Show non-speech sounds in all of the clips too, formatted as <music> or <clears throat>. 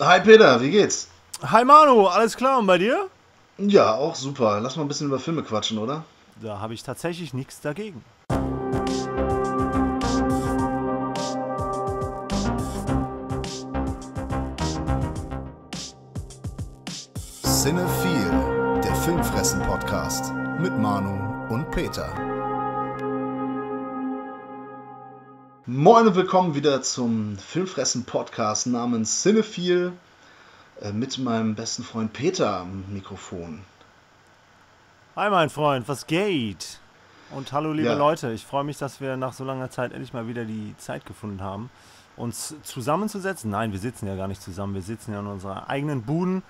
Hi Peter, wie geht's? Hi Manu, alles klar und bei dir? Ja, auch super. Lass mal ein bisschen über Filme quatschen, oder? Da habe ich tatsächlich nichts dagegen. Cinephile, der Filmfressen-Podcast mit Manu und Peter. Moin und willkommen wieder zum Filmfressen-Podcast namens Cinephile äh, mit meinem besten Freund Peter am Mikrofon. Hi mein Freund, was geht? Und hallo liebe Ja. Leute, ich freue mich, dass wir nach so langer Zeit endlich mal wieder die Zeit gefunden haben, uns zusammenzusetzen. Nein, wir sitzen ja gar nicht zusammen, wir sitzen ja in unserer eigenen Buden,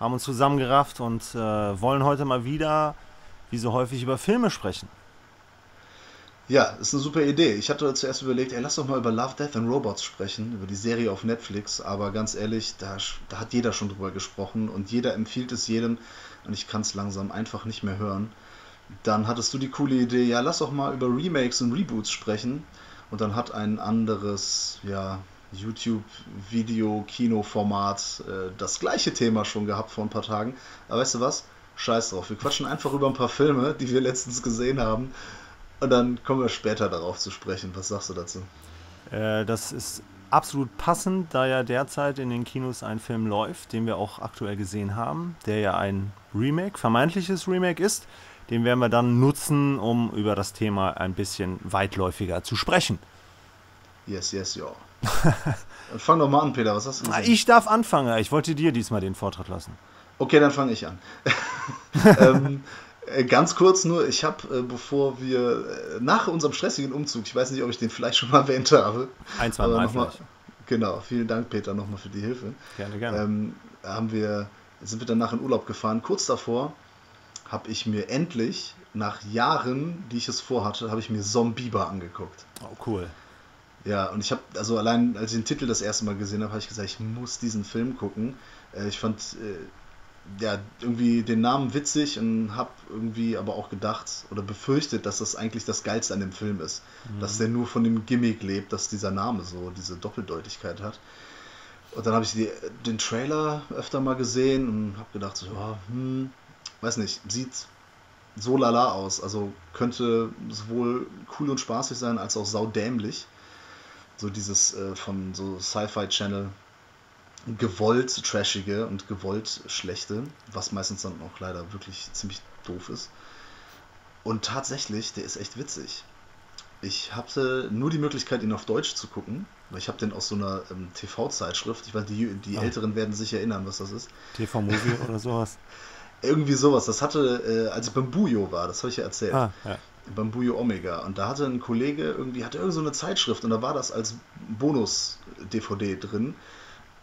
haben uns zusammengerafft und äh, wollen heute mal wieder, wie so häufig, über Filme sprechen. Ja, ist eine super Idee. Ich hatte zuerst überlegt, ey, lass doch mal über Love, Death and Robots sprechen, über die Serie auf Netflix, aber ganz ehrlich, da, da hat jeder schon drüber gesprochen und jeder empfiehlt es jedem und ich kann es langsam einfach nicht mehr hören. Dann hattest du die coole Idee, ja, lass doch mal über Remakes und Reboots sprechen und dann hat ein anderes, ja, YouTube-Video-Kino-Format äh, das gleiche Thema schon gehabt vor ein paar Tagen. Aber weißt du was? Scheiß drauf. Wir quatschen einfach über ein paar Filme, die wir letztens gesehen haben. Und dann kommen wir später darauf zu sprechen. Was sagst du dazu? Äh, das ist absolut passend, da ja derzeit in den Kinos ein Film läuft, den wir auch aktuell gesehen haben, der ja ein Remake, vermeintliches Remake ist. Den werden wir dann nutzen, um über das Thema ein bisschen weitläufiger zu sprechen. Yes, yes, ja. Dann <laughs> fang doch mal an, Peter. Was hast du Ah, gesehen? Ich darf anfangen. Ich wollte dir diesmal den Vortritt lassen. Okay, dann fange ich an. <laughs> ähm, äh, ganz kurz nur, ich habe, äh, bevor wir, äh, nach unserem stressigen Umzug, ich weiß nicht, ob ich den vielleicht schon mal <laughs> erwähnt habe. Ein, zwei Mal mal-. Genau, vielen Dank, Peter, nochmal für die Hilfe. Gerne, gerne. ähm, haben wir, sind wir danach in Urlaub gefahren. Kurz davor habe ich mir endlich, nach Jahren, die ich es vorhatte, habe ich mir Zombieber angeguckt. oh, cool. Ja, und ich habe, also allein als ich den Titel das erste Mal gesehen habe, habe ich gesagt, ich muss diesen Film gucken. Äh, ich fand äh, ja irgendwie den Namen witzig und habe irgendwie aber auch gedacht oder befürchtet, dass das eigentlich das Geilste an dem Film ist. Dass der nur von dem Gimmick lebt, dass dieser Name so diese Doppeldeutigkeit hat. Und dann habe ich die, den Trailer öfter mal gesehen und habe gedacht, so, ja, hm, weiß nicht, sieht so lala aus. Also könnte sowohl cool und spaßig sein, als auch saudämlich. So dieses äh, von so Sci-Fi Channel gewollt trashige und gewollt schlechte, was meistens dann auch leider wirklich ziemlich doof ist. Und tatsächlich, der ist echt witzig. Ich hatte nur die Möglichkeit, ihn auf Deutsch zu gucken, weil ich habe den aus so einer ähm, TV-Zeitschrift. Ich weiß, die, die Ah. Älteren werden sich erinnern, was das ist. TV-Movie <laughs> oder sowas. Irgendwie sowas. Das hatte, äh, als ich beim Bujo war, das habe ich ja erzählt. Ah, ja. beim Bujo Omega. Und da hatte ein Kollege irgendwie, hatte irgend so eine Zeitschrift und da war das als Bonus-DVD drin.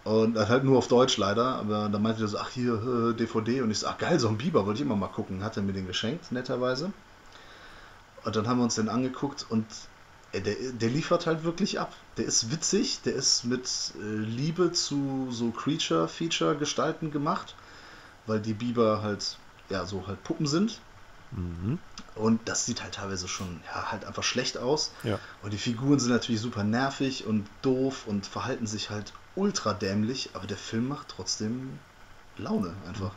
Und halt nur auf Deutsch leider, aber da meinte er so, ach hier, äh, DVD. Und ich so, ach geil, so ein Biber, wollte ich immer mal gucken. Hat er mir den geschenkt, netterweise. Und dann haben wir uns den angeguckt und äh, der, der liefert halt wirklich ab. Der ist witzig, der ist mit äh, Liebe zu so Creature-Feature-Gestalten gemacht, weil die Biber halt, ja, so halt Puppen sind. Mhm. Und das sieht halt teilweise schon ja, halt einfach schlecht aus. Ja. Und die Figuren sind natürlich super nervig und doof und verhalten sich halt ultra dämlich, aber der Film macht trotzdem Laune einfach.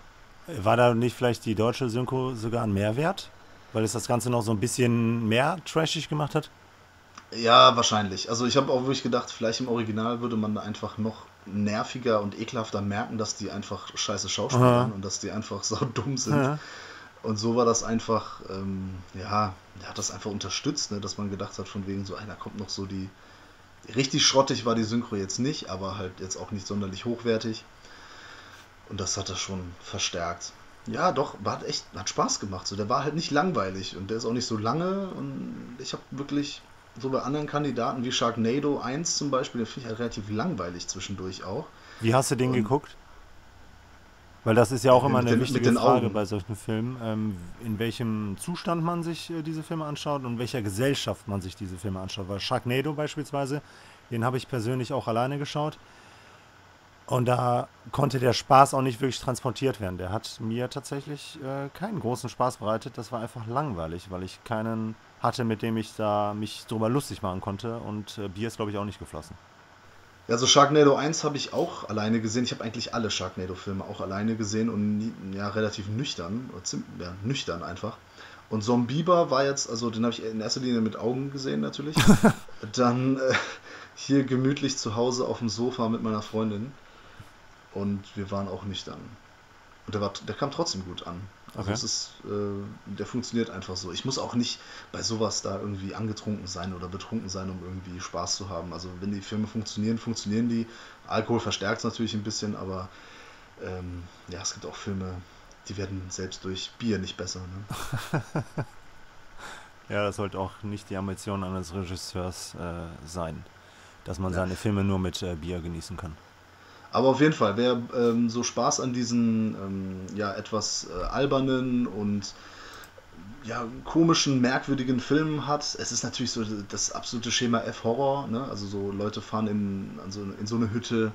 War da nicht vielleicht die deutsche Synchro sogar ein Mehrwert? Weil es das Ganze noch so ein bisschen mehr trashig gemacht hat? Ja, wahrscheinlich. Also ich habe auch wirklich gedacht, vielleicht im Original würde man da einfach noch nerviger und ekelhafter merken, dass die einfach scheiße Schauspieler Aha. waren und dass die einfach <laughs> so dumm sind. Ja. Und so war das einfach, ähm, ja, der hat das einfach unterstützt, ne, dass man gedacht hat, von wegen so, einer kommt noch so die. Richtig schrottig war die Synchro jetzt nicht, aber halt jetzt auch nicht sonderlich hochwertig. Und das hat er schon verstärkt. Ja, doch, hat echt, hat Spaß gemacht. So, der war halt nicht langweilig und der ist auch nicht so lange. Und ich habe wirklich, so bei anderen Kandidaten wie Sharknado 1 zum Beispiel, den finde ich halt relativ langweilig zwischendurch auch. Wie hast du den Und- geguckt? Weil das ist ja auch immer eine den- wichtige Frage bei solchen Filmen, ähm, in welchem Zustand man sich äh, diese Filme anschaut und in welcher Gesellschaft man sich diese Filme anschaut. Weil Sharknado beispielsweise, den habe ich persönlich auch alleine geschaut. Und da konnte der Spaß auch nicht wirklich transportiert werden. Der hat mir tatsächlich äh, keinen großen Spaß bereitet. Das war einfach langweilig, weil ich keinen hatte, mit dem ich da mich drüber lustig machen konnte. Und äh, Bier ist, glaube ich, auch nicht geflossen. Also Sharknado 1 habe ich auch alleine gesehen. Ich habe eigentlich alle Sharknado-Filme auch alleine gesehen und ja, relativ nüchtern. Ja, nüchtern einfach. Und Zombieber war jetzt, also den habe ich in erster Linie mit Augen gesehen natürlich. <laughs> Dann äh, hier gemütlich zu Hause auf dem Sofa mit meiner Freundin. Und wir waren auch nüchtern. Und der, war, der kam trotzdem gut an. Also okay. es ist, äh, der funktioniert einfach so. Ich muss auch nicht bei sowas da irgendwie angetrunken sein oder betrunken sein, um irgendwie Spaß zu haben. Also wenn die Filme funktionieren, funktionieren die. Alkohol verstärkt es natürlich ein bisschen, aber ähm, ja, es gibt auch Filme, die werden selbst durch Bier nicht besser. Ne? <laughs> ja, das sollte auch nicht die Ambition eines Regisseurs äh, sein, dass man seine Filme nur mit äh, Bier genießen kann. Aber auf jeden Fall, wer ähm, so Spaß an diesen ähm, ja, etwas äh, albernen und ja, komischen, merkwürdigen Filmen hat, es ist natürlich so das absolute Schema F-Horror, ne? also so Leute fahren in, also in so eine Hütte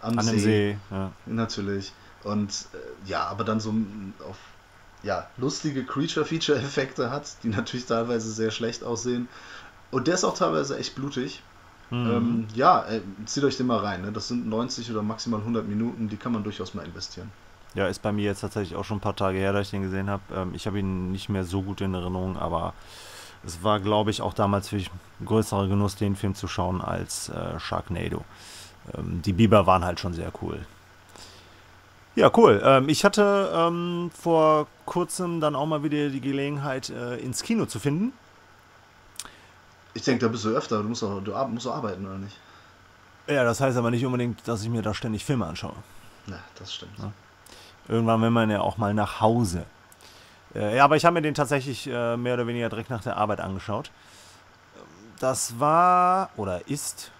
am an See. See ja. Natürlich. Und äh, ja, aber dann so auf ja, lustige Creature-Feature-Effekte hat, die natürlich teilweise sehr schlecht aussehen. Und der ist auch teilweise echt blutig. Mhm. Ähm, ja, äh, zieht euch den mal rein. Ne? Das sind 90 oder maximal 100 Minuten, die kann man durchaus mal investieren. Ja, ist bei mir jetzt tatsächlich auch schon ein paar Tage her, dass ich den gesehen habe. Ähm, ich habe ihn nicht mehr so gut in Erinnerung, aber es war, glaube ich, auch damals für mich ein größerer Genuss, den Film zu schauen als äh, Sharknado. Ähm, die Biber waren halt schon sehr cool. Ja, cool. Ähm, ich hatte ähm, vor kurzem dann auch mal wieder die Gelegenheit, äh, ins Kino zu finden. Ich denke, da bist du öfter. Du musst doch, du musst doch arbeiten, oder nicht? Ja, das heißt aber nicht unbedingt, dass ich mir da ständig Filme anschaue. Ja, das stimmt. Ja. Irgendwann will man ja auch mal nach Hause. Äh, ja, aber ich habe mir den tatsächlich äh, mehr oder weniger direkt nach der Arbeit angeschaut. Das war oder ist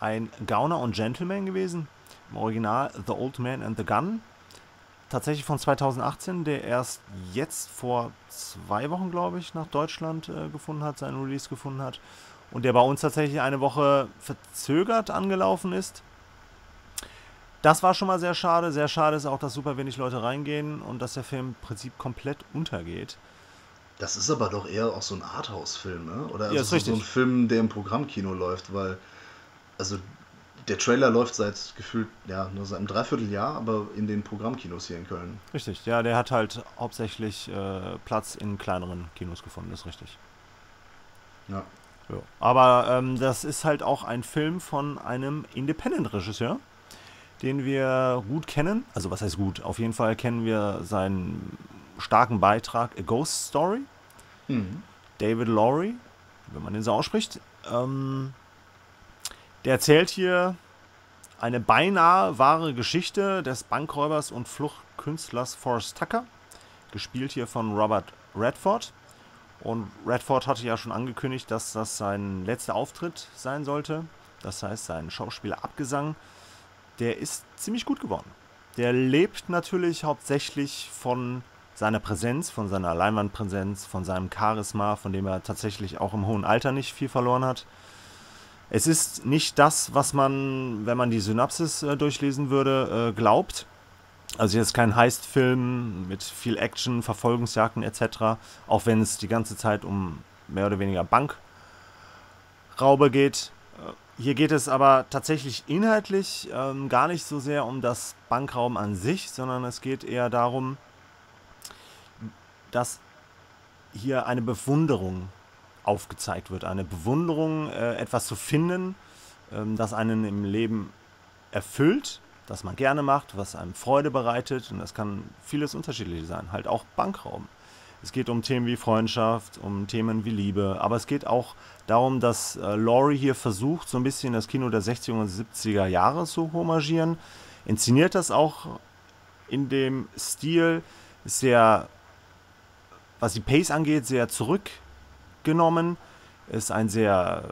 ein Gauner und Gentleman gewesen. Im Original The Old Man and the Gun. Tatsächlich von 2018, der erst jetzt vor zwei Wochen, glaube ich, nach Deutschland äh, gefunden hat, seinen Release gefunden hat und der bei uns tatsächlich eine Woche verzögert angelaufen ist. Das war schon mal sehr schade. Sehr schade ist auch, dass super wenig Leute reingehen und dass der Film im Prinzip komplett untergeht. Das ist aber doch eher auch so ein Arthouse-Film, ne? Oder also ja, so, so ein Film, der im Programmkino läuft, weil also der Trailer läuft seit gefühlt, ja, nur seit einem Dreivierteljahr, aber in den Programmkinos hier in Köln. Richtig, ja, der hat halt hauptsächlich äh, Platz in kleineren Kinos gefunden, ist richtig. Ja. ja. Aber ähm, das ist halt auch ein Film von einem Independent-Regisseur, den wir gut kennen. Also, was heißt gut? Auf jeden Fall kennen wir seinen starken Beitrag A Ghost Story. Mhm. David Lowry, wenn man den so ausspricht. Ähm, der erzählt hier eine beinahe wahre Geschichte des Bankräubers und Fluchtkünstlers Forrest Tucker, gespielt hier von Robert Redford. Und Redford hatte ja schon angekündigt, dass das sein letzter Auftritt sein sollte. Das heißt, sein Schauspielerabgesang, der ist ziemlich gut geworden. Der lebt natürlich hauptsächlich von seiner Präsenz, von seiner Leinwandpräsenz, von seinem Charisma, von dem er tatsächlich auch im hohen Alter nicht viel verloren hat. Es ist nicht das, was man, wenn man die Synapsis äh, durchlesen würde, äh, glaubt. Also jetzt kein Heist-Film mit viel Action, Verfolgungsjagden etc. Auch wenn es die ganze Zeit um mehr oder weniger Bankraube geht. Äh, hier geht es aber tatsächlich inhaltlich ähm, gar nicht so sehr um das Bankrauben an sich, sondern es geht eher darum, dass hier eine Bewunderung aufgezeigt wird. Eine Bewunderung, äh, etwas zu finden, ähm, das einen im Leben erfüllt, das man gerne macht, was einem Freude bereitet. Und das kann vieles unterschiedlich sein. Halt auch Bankraum. Es geht um Themen wie Freundschaft, um Themen wie Liebe, aber es geht auch darum, dass äh, Laurie hier versucht, so ein bisschen das Kino der 60er und 70er Jahre zu homagieren. Inszeniert das auch in dem Stil sehr, was die Pace angeht, sehr zurück genommen. Ist ein sehr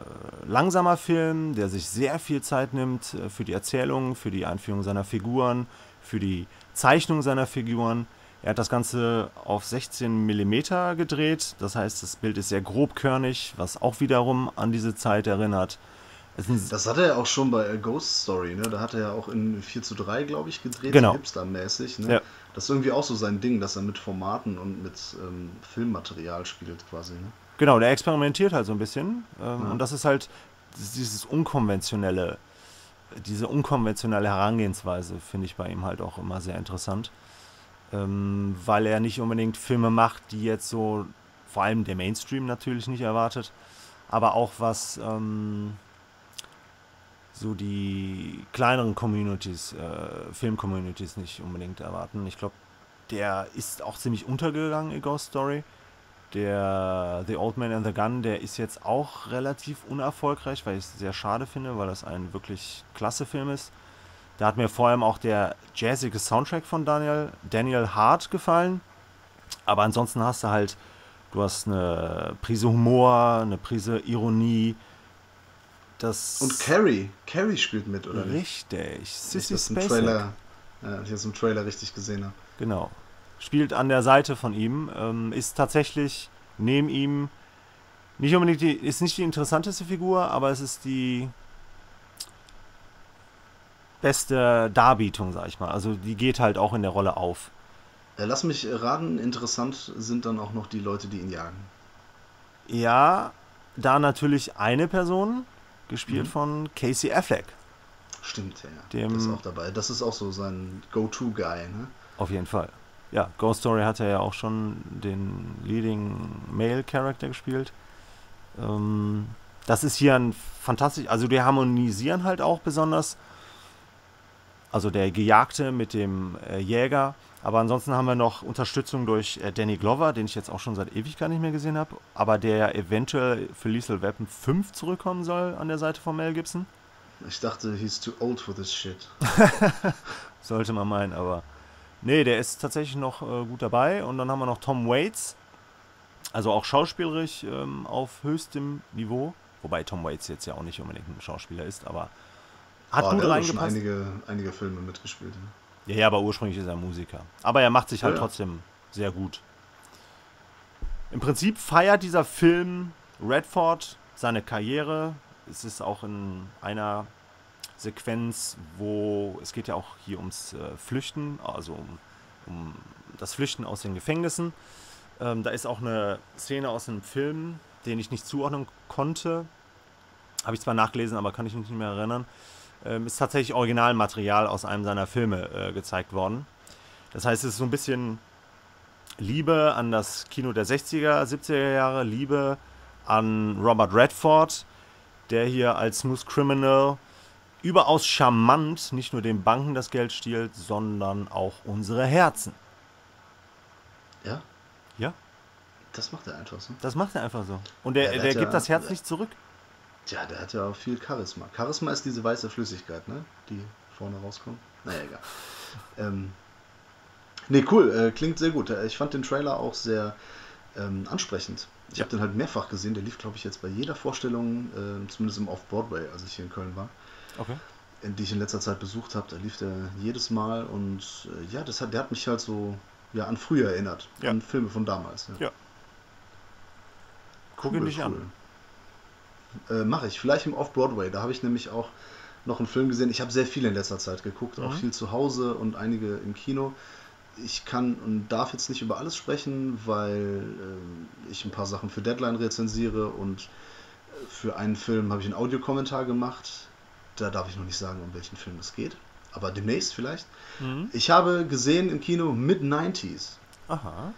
langsamer Film, der sich sehr viel Zeit nimmt äh, für die Erzählung, für die Einführung seiner Figuren, für die Zeichnung seiner Figuren. Er hat das Ganze auf 16 mm gedreht, das heißt, das Bild ist sehr grobkörnig, was auch wiederum an diese Zeit erinnert. Das hatte er auch schon bei A Ghost Story, ne? Da hat er ja auch in 4 zu 3, glaube ich, gedreht, genau. hipster-mäßig. Ne? Ja. Das ist irgendwie auch so sein Ding, dass er mit Formaten und mit ähm, Filmmaterial spielt, quasi. Ne? Genau, der experimentiert halt so ein bisschen. Ähm, ja. Und das ist halt dieses unkonventionelle diese unkonventionelle Herangehensweise finde ich bei ihm halt auch immer sehr interessant. Ähm, weil er nicht unbedingt Filme macht, die jetzt so, vor allem der Mainstream natürlich nicht erwartet, aber auch was ähm, so die kleineren Communities, äh, Film-Communities nicht unbedingt erwarten. Ich glaube, der ist auch ziemlich untergegangen in Ghost Story. Der The Old Man and the Gun, der ist jetzt auch relativ unerfolgreich, weil ich es sehr schade finde, weil das ein wirklich klasse Film ist. Da hat mir vor allem auch der jazzige Soundtrack von Daniel, Daniel Hart gefallen. Aber ansonsten hast du halt, du hast eine Prise Humor, eine Prise Ironie. Das Und Carrie, Carrie spielt mit, oder nicht? richtig. Ich Sissy Spacek. Trailer, ja, ich das im Trailer richtig gesehen habe. Genau. Spielt an der Seite von ihm, ähm, ist tatsächlich neben ihm nicht unbedingt die, ist nicht die interessanteste Figur, aber es ist die beste Darbietung, sag ich mal. Also die geht halt auch in der Rolle auf. Äh, lass mich raten, interessant sind dann auch noch die Leute, die ihn jagen. Ja, da natürlich eine Person, gespielt Mhm. von Casey Affleck. Stimmt, ja. Dem- das ist auch dabei. Das ist auch so sein Go-To-Guy, ne? Auf jeden Fall. Ja, Ghost Story hat er ja auch schon den Leading Male Character gespielt. Ähm, das ist hier ein fantastisch, also die harmonisieren halt auch besonders. Also der Gejagte mit dem äh, Jäger. Aber ansonsten haben wir noch Unterstützung durch äh, Danny Glover, den ich jetzt auch schon seit Ewigkeit nicht mehr gesehen habe. Aber der ja eventuell für Lethal Weapon 5 zurückkommen soll an der Seite von Mel Gibson. Ich dachte, he's too old for this shit. <laughs> Sollte man meinen, aber. Nee, der ist tatsächlich noch äh, gut dabei. Und dann haben wir noch Tom Waits. Also auch schauspielerisch ähm, auf höchstem Niveau. Wobei Tom Waits jetzt ja auch nicht unbedingt ein Schauspieler ist, aber hat Oh, gut hat schon reingepasst. einige, einige Filme mitgespielt. Ne? Ja, ja, aber ursprünglich ist er Musiker. Aber er macht sich halt Ja, ja. trotzdem sehr gut. Im Prinzip feiert dieser Film Redford seine Karriere. Es ist auch in einer Sequenz, wo es geht ja auch hier ums äh, Flüchten, also um, um das Flüchten aus den Gefängnissen. Ähm, da ist auch eine Szene aus einem Film, den ich nicht zuordnen konnte. Habe ich zwar nachgelesen, aber kann ich mich nicht mehr erinnern ähm, ist tatsächlich Originalmaterial aus einem seiner Filme äh, gezeigt worden. Das heißt, es ist so ein bisschen Liebe an das Kino der 60er, 70er Jahre, Liebe an Robert Redford, der hier als Smooth Criminal überaus charmant nicht nur den Banken das Geld stiehlt, sondern auch unsere Herzen. Ja, Ja, das macht er einfach so. das macht er einfach so. Und der, Ja, der der gibt ja- das Herz nicht zurück. Tja, der hat ja auch viel Charisma. Charisma ist diese weiße Flüssigkeit, ne? Die vorne rauskommt. Naja, egal. <laughs> ähm, nee, cool. Äh, klingt sehr gut. Äh, Ich fand den Trailer auch sehr ähm, ansprechend. Ich Ja. habe den halt mehrfach gesehen. Der lief, glaube ich, jetzt bei jeder Vorstellung, äh, zumindest im Off-Broadway, als ich hier in Köln war, Okay. die ich in letzter Zeit besucht habe. Da lief der jedes Mal und äh, ja, das hat, der hat mich halt so ja, an früher erinnert. Ja. An Filme von damals. Ja. Guck ihn dich an. Äh, Mache ich. Vielleicht im Off-Broadway. Da habe ich nämlich auch noch einen Film gesehen. Ich habe sehr viel in letzter Zeit geguckt, auch Mhm. viel zu Hause und einige im Kino. Ich kann und darf jetzt nicht über alles sprechen, weil äh, ich ein paar Sachen für Deadline rezensiere und äh, für einen Film habe ich einen Audiokommentar gemacht. Da darf ich noch nicht sagen, um welchen Film es geht. Aber demnächst vielleicht. Mhm. Ich habe gesehen im Kino Mid-90s. Aha.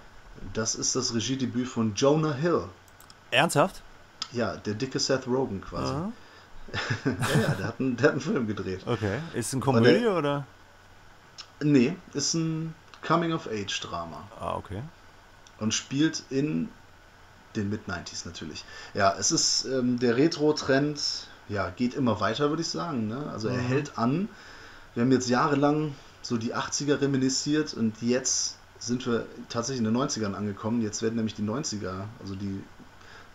Das ist das Regiedebüt von Jonah Hill. Ernsthaft? Ja, der dicke Seth Rogen quasi. Aha. <laughs> Ja, der hat, einen, der hat einen Film gedreht. Okay. Ist ein der- Komödie oder? Nee, ist ein Coming-of-Age-Drama Ah, okay. und spielt in den Mid-90s natürlich. Ja, es ist ähm, der Retro-Trend, ja, geht immer weiter, würde ich sagen. Ne? Also er Mhm. hält an. Wir haben jetzt jahrelang so die 80er reminisziert und jetzt sind wir tatsächlich in den 90ern angekommen. Jetzt werden nämlich die 90er, also die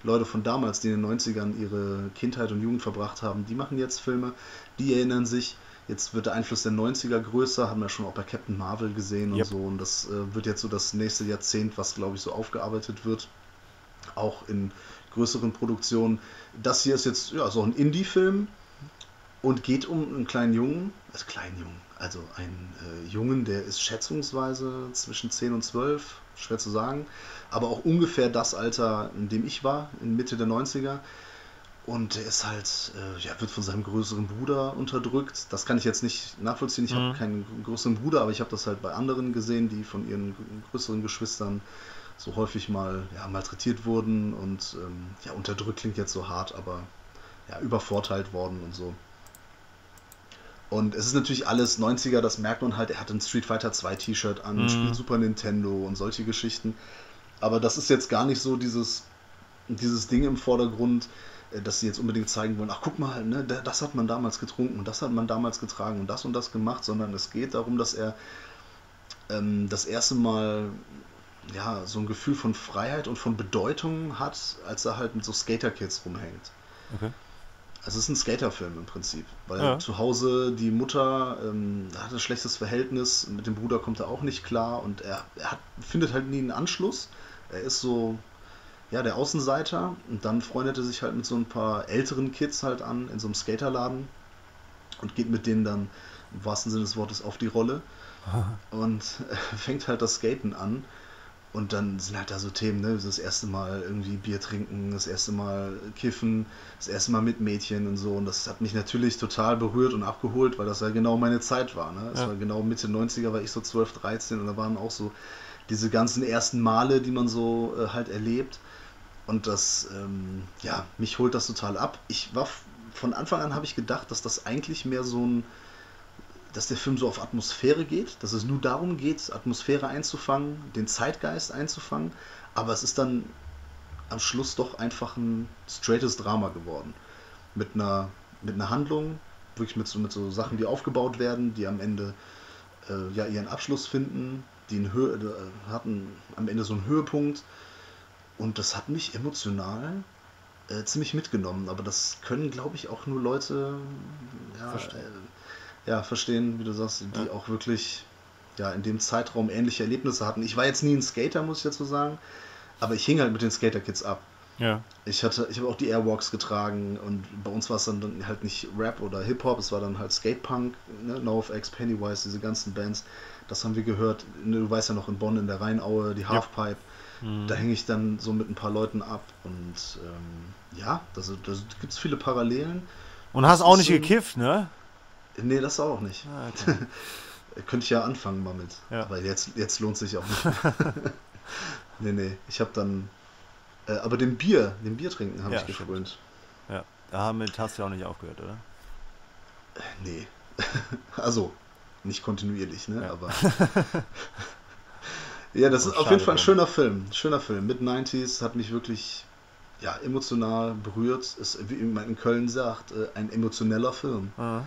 Leute von damals, die in den 90ern ihre Kindheit und Jugend verbracht haben, die machen jetzt Filme, die erinnern sich. Jetzt wird der Einfluss der 90er größer, haben wir schon auch bei Captain Marvel gesehen und Yep. so. Und das äh, wird jetzt so das nächste Jahrzehnt, was glaube ich so aufgearbeitet wird. Auch in größeren Produktionen. Das hier ist jetzt ja, so ein Indie-Film und geht um einen kleinen Jungen, also kleinen Jungen, also einen äh, Jungen, der ist schätzungsweise zwischen 10 und 12, schwer zu sagen, aber auch ungefähr das Alter, in dem ich war, in Mitte der 90er. Und er ist halt, äh, ja, wird von seinem größeren Bruder unterdrückt. Das kann ich jetzt nicht nachvollziehen. Ich Mhm. habe keinen größeren Bruder, aber ich habe das halt bei anderen gesehen, die von ihren größeren Geschwistern so häufig mal ja, malträtiert wurden und ähm, ja, unterdrückt klingt jetzt so hart, aber ja, übervorteilt worden und so. Und es ist natürlich alles 90er, das merkt man halt. Er hat ein Street Fighter 2 T-Shirt an, Mhm. spielt Super Nintendo und solche Geschichten. Aber das ist jetzt gar nicht so dieses, dieses Ding im Vordergrund, äh, dass sie jetzt unbedingt zeigen wollen, ach guck mal, ne, da- das hat man damals getrunken und das hat man damals getragen und das und das gemacht, sondern es geht darum, dass er ähm, das erste Mal ja, so ein Gefühl von Freiheit und von Bedeutung hat, als er halt mit so Skater-Kids rumhängt. Okay. Also es ist ein Skaterfilm im Prinzip, weil Ja. zu Hause die Mutter ähm, hat ein schlechtes Verhältnis, mit dem Bruder kommt er auch nicht klar und er, er hat, findet halt nie einen Anschluss. Er ist so, ja, der Außenseiter und dann freundet er sich halt mit so ein paar älteren Kids halt an in so einem Skaterladen und geht mit denen dann im wahrsten Sinne des Wortes auf die Rolle <laughs> und äh, fängt halt das Skaten an. Und dann sind halt da so Themen, ne? Das erste Mal irgendwie Bier trinken, das erste Mal kiffen, das erste Mal mit Mädchen und so. Und das hat mich natürlich total berührt und abgeholt, weil das ja genau meine Zeit war. Ne? Es Ja. war genau Mitte 90er, war ich so 12, 13 und da waren auch so diese ganzen ersten Male, die man so äh, halt erlebt. Und das, ähm, ja, mich holt das total ab. Ich war von Anfang an habe ich gedacht, dass das eigentlich mehr so ein, dass der Film so auf Atmosphäre geht, dass es nur darum geht, Atmosphäre einzufangen, den Zeitgeist einzufangen, aber es ist dann am Schluss doch einfach ein straightes Drama geworden. Mit einer, mit einer Handlung, wirklich mit so, mit so Sachen, die aufgebaut werden, die am Ende äh, ja ihren Abschluss finden, die äh, hatten am Ende so einen Höhepunkt. Und das hat mich emotional äh, ziemlich mitgenommen. Aber das können, glaube ich, auch nur Leute ja, ja, verstehen, wie du sagst, die Ja. auch wirklich ja, in dem Zeitraum ähnliche Erlebnisse hatten. Ich war jetzt nie ein Skater, muss ich dazu sagen, aber ich hing halt mit den Skater-Kids ab. Ja. Ich hatte, ich habe auch die Airwalks getragen und bei uns war es dann, dann halt nicht Rap oder Hip-Hop, es war dann halt Skatepunk, ne? NoFX, Pennywise, diese ganzen Bands. Das haben wir gehört. Ne, Du weißt ja noch in Bonn in der Rheinaue, die Halfpipe. Mhm. Da hänge ich dann so mit ein paar Leuten ab und ähm, ja, da, da gibt es viele Parallelen. Und hast Das auch nicht gekifft, ne? Nee, das auch nicht. Ah, okay. <laughs> Könnte ich ja anfangen mal mit. Ja. Aber jetzt, jetzt lohnt sich auch nicht. <laughs> nee, nee. Ich habe dann. Äh, aber dem Bier, dem Bier trinken habe Ja, ich gefrönt. ja. Damit hast du ja auch nicht aufgehört, oder? Nee. <laughs> also, nicht kontinuierlich, ne? Ja. Aber. ja, das Oh, ist auf jeden Fall ein schöner Film. Schöner Film. Mid-90s hat mich wirklich ja, emotional berührt. Ist, wie man in Köln sagt, äh, ein emotioneller Film. Ah.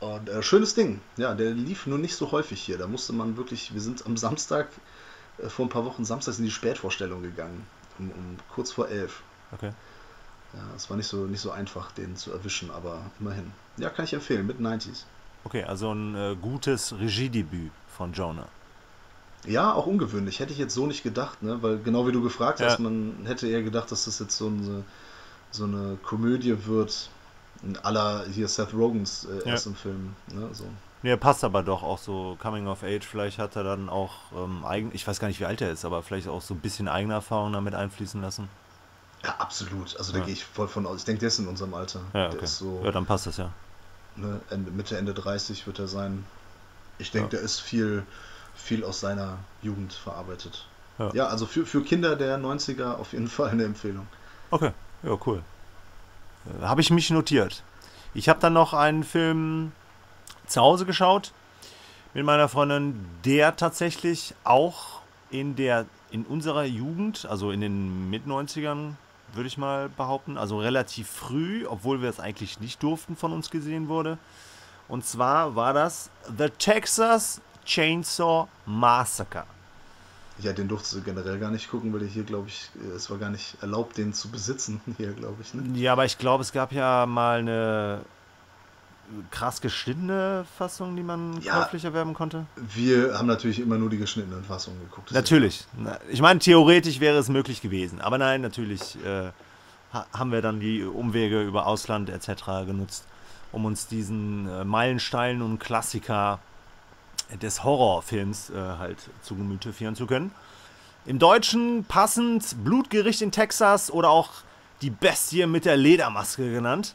Und äh, schönes Ding. Ja, der lief nur nicht so häufig hier. Da musste man wirklich, wir sind am Samstag, äh, vor ein paar Wochen samstags in die Spätvorstellung gegangen. Um, um kurz vor elf. Okay. Ja, es war nicht so, nicht so einfach, den zu erwischen, aber immerhin. Ja, kann ich empfehlen, mit 90s. Okay, also ein äh, gutes Regiedebüt von Jonah. Ja, auch ungewöhnlich. Hätte ich jetzt so nicht gedacht, ne? Weil genau wie du gefragt Ja. hast, man hätte eher gedacht, dass das jetzt so eine, so eine Komödie wird. In aller hier Seth Rogans äh, Ja. ersten Film. Ne? So. Nee, er passt aber doch auch so Coming of Age. Vielleicht hat er dann auch ähm, eigen, ich weiß gar nicht, wie alt er ist, aber vielleicht auch so ein bisschen eigene Erfahrung damit einfließen lassen. Ja, absolut. Also da Ja. gehe ich voll von aus. Ich denke, der ist in unserem Alter. Ja, Der okay. ist so Ja, dann passt das ja. ne, Ende, Mitte, Ende 30 wird er sein. Ich denke, Ja. der ist viel, viel aus seiner Jugend verarbeitet. Ja. Ja, also für, für Kinder der 90er auf jeden Fall eine Empfehlung. Okay, ja, cool. Äh, habe ich mich notiert. Ich habe dann noch einen Film zu Hause geschaut mit meiner Freundin, der tatsächlich auch in der in unserer Jugend, also in den Mit-90ern, würde ich mal behaupten, also relativ früh, obwohl wir es eigentlich nicht durften, von uns gesehen wurde. Und zwar war das The Texas Chainsaw Massacre. Ja, den durftest du generell gar nicht gucken, weil hier, glaube ich, äh, es war gar nicht erlaubt, den zu besitzen <laughs> hier, glaube ich. Ne? Ja, aber ich glaube, es gab ja mal eine krass geschnittene Fassung, die man Ja. käuflich erwerben konnte. Wir haben natürlich immer nur die geschnittenen Fassungen geguckt. Natürlich. Na, Ich meine, theoretisch wäre es möglich gewesen. Aber nein, natürlich äh, ha haben wir dann die Umwege über Ausland etc. genutzt, um uns diesen äh, Meilenstein und Klassiker des Horrorfilms äh, halt zu Gemüte führen zu können. Im Deutschen passend Blutgericht in Texas oder auch Die Bestie mit der Ledermaske genannt.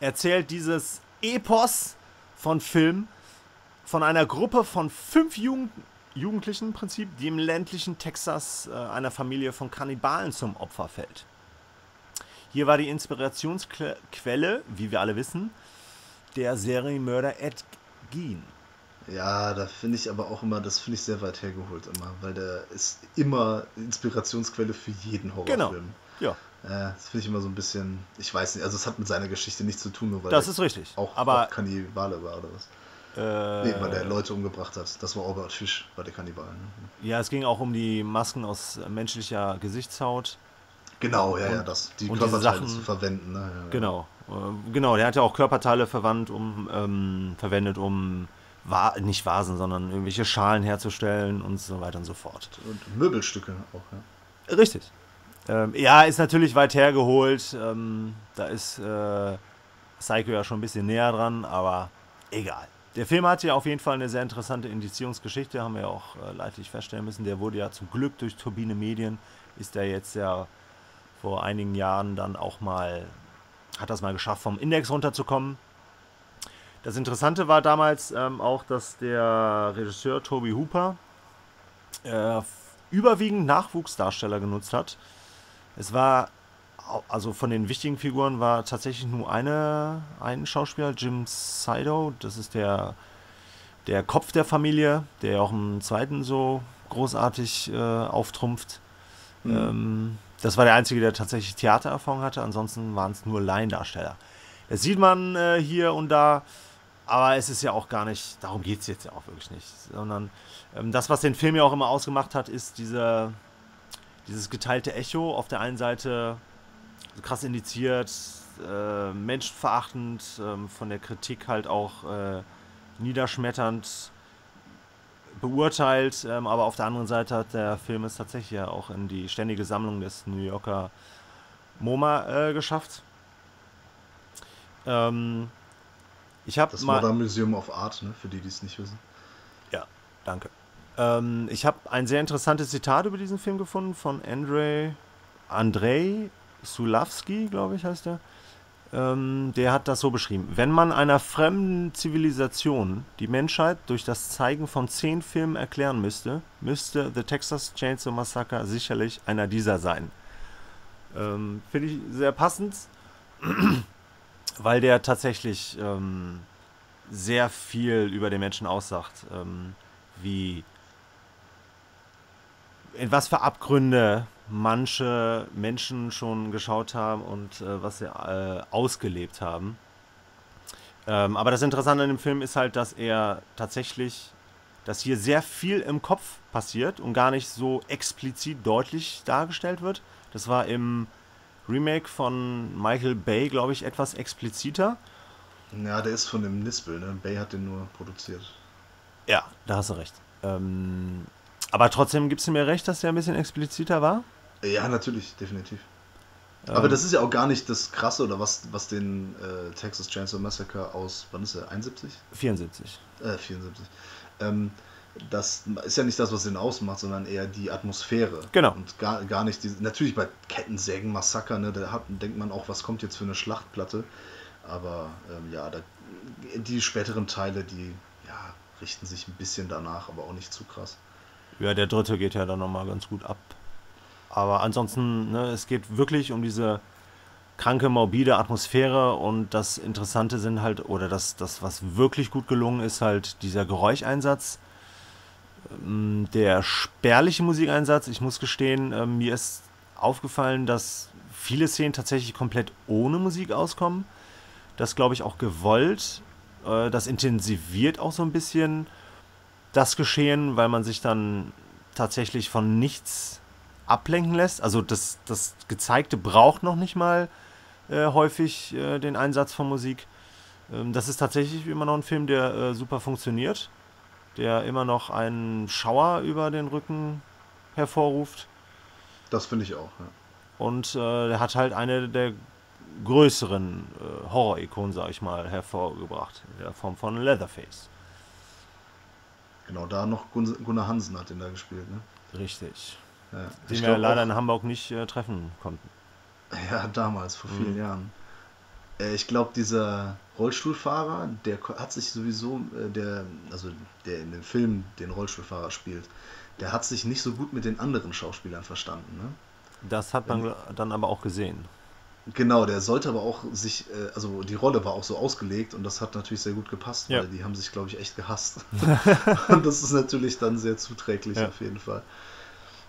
Erzählt dieses Epos von Film von einer Gruppe von fünf Jugend Jugendlichen im Prinzip, die im ländlichen Texas äh, einer Familie von Kannibalen zum Opfer fällt. Hier war die Inspirationsquelle, wie wir alle wissen, der Serienmörder Ed Gein. Ja, da finde ich aber auch immer, das finde ich sehr weit hergeholt immer, weil der ist immer Inspirationsquelle für jeden Genau. Horrorfilm. Ja, Ja, das finde ich immer so ein bisschen, ich weiß nicht, also es hat mit seiner Geschichte nichts zu tun, nur weil das ist richtig. auch, Aber auch Kannibale war oder was. äh, Nee, weil der Leute umgebracht hat. Das war Albert Fisch, war der Kannibal. Ne? ja, es ging auch um die Masken aus äh, menschlicher Gesichtshaut. Genau, ja, ja, Und- das. Die Körperteile Sachen- zu verwenden. Ne? Ja, ja. Genau, äh, genau. Der hat ja auch Körperteile verwandt, um, ähm, verwendet, um Va nicht Vasen, sondern irgendwelche Schalen herzustellen und so weiter und so fort. Und Möbelstücke auch, ja. Richtig. Ähm, ja, ist natürlich weit hergeholt. Ähm, da ist äh, Psycho ja schon ein bisschen näher dran, aber egal. Der Film hat ja auf jeden Fall eine sehr interessante Indizierungsgeschichte, haben wir ja auch äh, leidlich feststellen müssen. Der wurde ja zum Glück durch Turbine Medien, ist der jetzt ja vor einigen Jahren dann auch mal, hat das mal geschafft, vom Index runterzukommen. Das Interessante war damals ähm, auch, dass der Regisseur Toby Hooper äh, überwiegend Nachwuchsdarsteller genutzt hat. Es war, also von den wichtigen Figuren war tatsächlich nur eine, ein Schauspieler, Jim Sido, das ist der, der Kopf der Familie, der auch im zweiten so großartig äh, auftrumpft. Mhm. Ähm, das war der einzige, der tatsächlich Theatererfahrung hatte, ansonsten waren es nur Laiendarsteller. Das sieht man äh, hier und da, aber es ist ja auch gar nicht, darum geht es jetzt ja auch wirklich nicht, sondern ähm, das, was den Film ja auch immer ausgemacht hat, ist diese, dieses geteilte Echo. Auf der einen Seite krass indiziert, äh, menschenverachtend, ähm, von der Kritik halt auch äh, niederschmetternd beurteilt, ähm, aber auf der anderen Seite hat der Film es tatsächlich ja auch in die ständige Sammlung des New Yorker MoMA äh, geschafft. Ähm, ich habe Das mal Modern Museum of Art, ne, für die, die es nicht wissen. ja, danke. Ähm, ich habe ein sehr interessantes Zitat über diesen Film gefunden von Andrei, Andrei Sulawski, glaube ich, heißt er. Ähm, der hat das so beschrieben. Wenn man einer fremden Zivilisation die Menschheit durch das Zeigen von zehn Filmen erklären müsste, müsste The Texas Chainsaw Massacre sicherlich einer dieser sein. Ähm, Finde ich sehr passend, weil der tatsächlich ähm, sehr viel über den Menschen aussagt, ähm, wie in was für Abgründe manche Menschen schon geschaut haben und äh, was sie äh, ausgelebt haben. Ähm, aber das Interessante an dem Film ist halt, dass er tatsächlich, dass hier sehr viel im Kopf passiert und gar nicht so explizit deutlich dargestellt wird. Das war im Remake von Michael Bay, glaube ich, etwas expliziter. Ja, der ist von dem Nispel, ne? Bay hat den nur produziert. Ja, da hast du recht. Ähm, aber trotzdem gibst du mir recht, dass der ein bisschen expliziter war. Ja, natürlich, definitiv. Ähm, Aber das ist ja auch gar nicht das Krasse oder was, was den äh, Texas Chainsaw Massacre aus, wann ist er, 71? 74. Äh, 74. Ähm, das ist ja nicht das, was den ausmacht, sondern eher die Atmosphäre. Genau. Und gar, gar nicht diese. Natürlich bei Kettensägen, Massaker, ne, da hat, denkt man auch, was kommt jetzt für eine Schlachtplatte. Aber ähm, ja, da, die späteren Teile, die ja, richten sich ein bisschen danach, aber auch nicht zu krass. Ja, der dritte geht ja dann nochmal ganz gut ab. Aber ansonsten, ne, es geht wirklich um diese kranke, morbide Atmosphäre und das Interessante sind halt, oder das, das was wirklich gut gelungen ist, halt dieser Geräuscheinsatz, der spärliche Musikeinsatz. Ich muss gestehen, ähm, mir ist aufgefallen, dass viele Szenen tatsächlich komplett ohne Musik auskommen. Das glaube ich auch gewollt. Äh, das intensiviert auch so ein bisschen das Geschehen, weil man sich dann tatsächlich von nichts ablenken lässt. Also das, das Gezeigte braucht noch nicht mal äh, häufig äh, den Einsatz von Musik. Ähm, das ist tatsächlich immer noch ein Film, der äh, super funktioniert, der immer noch einen Schauer über den Rücken hervorruft. Das finde ich auch, ja. Und äh, der hat halt eine der größeren äh, Horror-Ikonen, sag ich mal, hervorgebracht, in der Form von Leatherface. Genau, da noch Gun Gunnar Hansen hat den da gespielt, ne? Richtig. Ja. Den Ich wir leider auch- in Hamburg nicht äh, treffen konnten. Ja, damals, vor vielen Mhm. Jahren. Äh, ich glaube, dieser Rollstuhlfahrer, der hat sich sowieso, äh, der, also der in dem Film den Rollstuhlfahrer spielt, der hat sich nicht so gut mit den anderen Schauspielern verstanden. Ne? Das hat man dann aber auch gesehen. Genau, der sollte aber auch sich, äh, also die Rolle war auch so ausgelegt und das hat natürlich sehr gut gepasst, Ja. weil die haben sich, glaube ich, echt gehasst. <laughs> und das ist natürlich dann sehr zuträglich Ja. auf jeden Fall.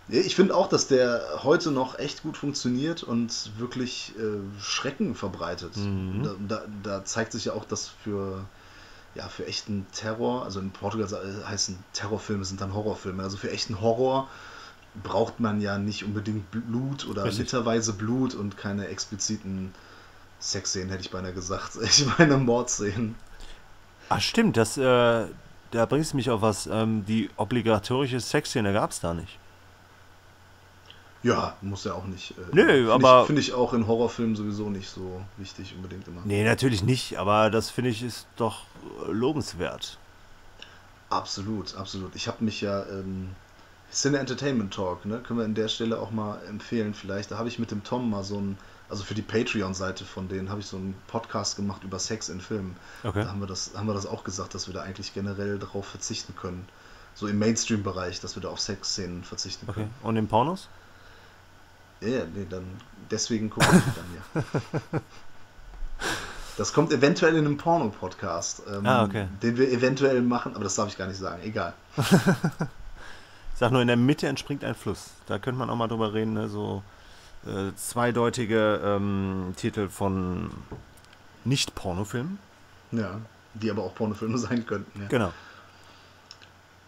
Ich finde auch, dass der heute noch echt gut funktioniert und wirklich äh, Schrecken verbreitet. Mhm. Da, da, da zeigt sich ja auch, dass für, ja, für echten Terror, also in Portugal sa- heißen Terrorfilme sind dann Horrorfilme, also für echten Horror braucht man ja nicht unbedingt Blut oder Richtig. literweise Blut und keine expliziten Sexszenen, hätte ich beinahe gesagt. <laughs> Ich meine Mordszenen. Ach stimmt, das, äh, da bringst du mich auf was. Ähm, die obligatorische Sexszene gab es da nicht. Ja, muss ja auch nicht. Äh, Nö, aber- Finde ich auch in Horrorfilmen sowieso nicht so wichtig unbedingt immer. Nee, natürlich nicht, aber das finde ich ist doch äh, lobenswert. Absolut, absolut. Ich habe mich ja. Ähm, Cine Entertainment Talk, ne? Können wir an der Stelle auch mal empfehlen, vielleicht. Da habe ich mit dem Tom mal so ein, also für die Patreon-Seite von denen, habe ich so einen Podcast gemacht über Sex in Filmen. Okay. Da haben wir, das, haben wir das auch gesagt, dass wir da eigentlich generell darauf verzichten können. So im Mainstream-Bereich, dass wir da auf Sexszenen verzichten Okay. können. Und in Pornos? Ja, nee, dann deswegen gucke ich dann ja. <laughs> Das kommt eventuell in einem Porno-Podcast, ähm, Ah, okay. den wir eventuell machen, aber das darf ich gar nicht sagen. Egal. Ich <laughs> sag nur, in der Mitte entspringt ein Fluss. Da könnte man auch mal drüber reden, ne? so äh, zweideutige ähm, Titel von Nicht-Pornofilmen. Ja, die aber auch Pornofilme <laughs> sein könnten. Ja, Genau.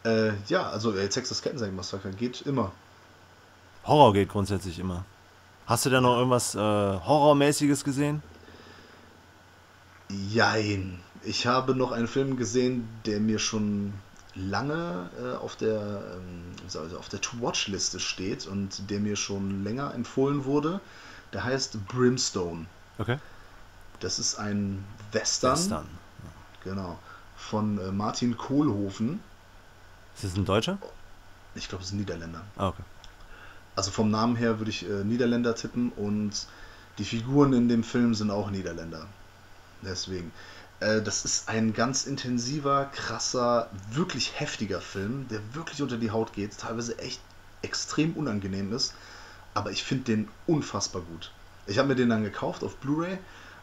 äh, ja also äh, Texas Kettensägen-Massaker geht immer. Horror geht grundsätzlich immer. Hast du da noch irgendwas äh, Horrormäßiges gesehen? Jein. Ich habe noch einen Film gesehen, der mir schon lange äh, auf der ähm, also auf der To-Watch-Liste steht und der mir schon länger empfohlen wurde. Der heißt Brimstone. Okay. Das ist ein Western, Western. genau, von äh, Martin Kohlhofen. Ist das ein Deutscher? Ich glaube, es ist ein Niederländer. Ah, okay. Also vom Namen her würde ich äh, Niederländer tippen und die Figuren in dem Film sind auch Niederländer. Deswegen. Äh, das ist ein ganz intensiver, krasser, wirklich heftiger Film, der wirklich unter die Haut geht, teilweise echt extrem unangenehm ist. Aber ich finde den unfassbar gut. Ich habe mir den dann gekauft auf Blu-ray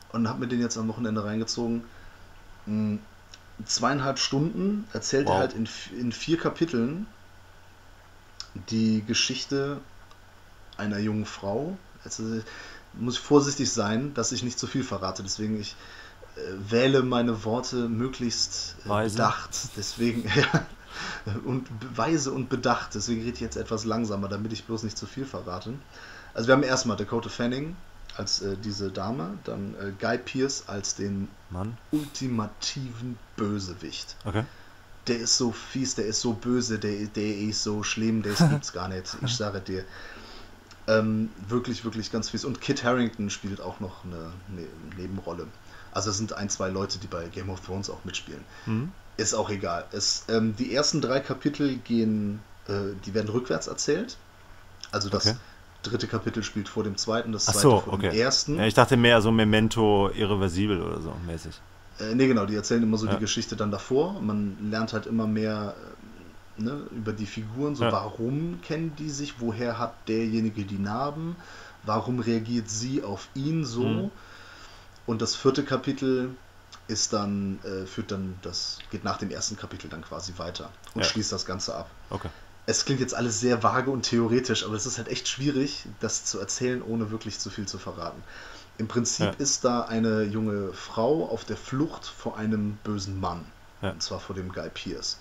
und habe mir den jetzt am Wochenende reingezogen. Mm, Zweieinhalb Stunden erzählt er Wow. halt in, in vier Kapiteln die Geschichte einer jungen Frau. Äh, muss ich vorsichtig sein, dass ich nicht zu viel verrate. Deswegen ich äh, wähle meine Worte möglichst äh, Weise. bedacht. Deswegen <laughs> ja, und weise und bedacht. Deswegen rede ich jetzt etwas langsamer, damit ich bloß nicht zu viel verrate. Also wir haben erstmal Dakota Fanning als äh, diese Dame, dann äh, Guy Pearce als den Mann. ultimativen Bösewicht. Okay. Der ist so fies, der ist so böse, der, der ist so schlimm, das <laughs> gibt's gar nicht. Ich sage dir. Ähm, wirklich, wirklich ganz fies. Und Kit Harrington spielt auch noch eine, ne Nebenrolle. Also es sind ein, zwei Leute, die bei Game of Thrones auch mitspielen. Mhm. Ist auch egal. Es, ähm, die ersten drei Kapitel gehen, äh, die werden rückwärts erzählt. Also das Okay. dritte Kapitel spielt vor dem zweiten, das Ach zweite so, vor okay. dem ersten. Ja, ich dachte mehr so Memento irreversibel oder so mäßig. Äh, nee, genau, die erzählen immer so Ja. die Geschichte dann davor. Man lernt halt immer mehr äh, ne, über die Figuren, so Ja. warum kennen die sich, woher hat derjenige die Narben, warum reagiert sie auf ihn so. Mhm. Und das vierte Kapitel ist dann, äh, führt dann, das geht nach dem ersten Kapitel dann quasi weiter und Ja. schließt das Ganze ab. Okay. Es klingt jetzt alles sehr vage und theoretisch, aber es ist halt echt schwierig, das zu erzählen, ohne wirklich zu viel zu verraten. Im Prinzip Ja. ist da eine junge Frau auf der Flucht vor einem bösen Mann. Ja. Und zwar vor dem Guy Pierce.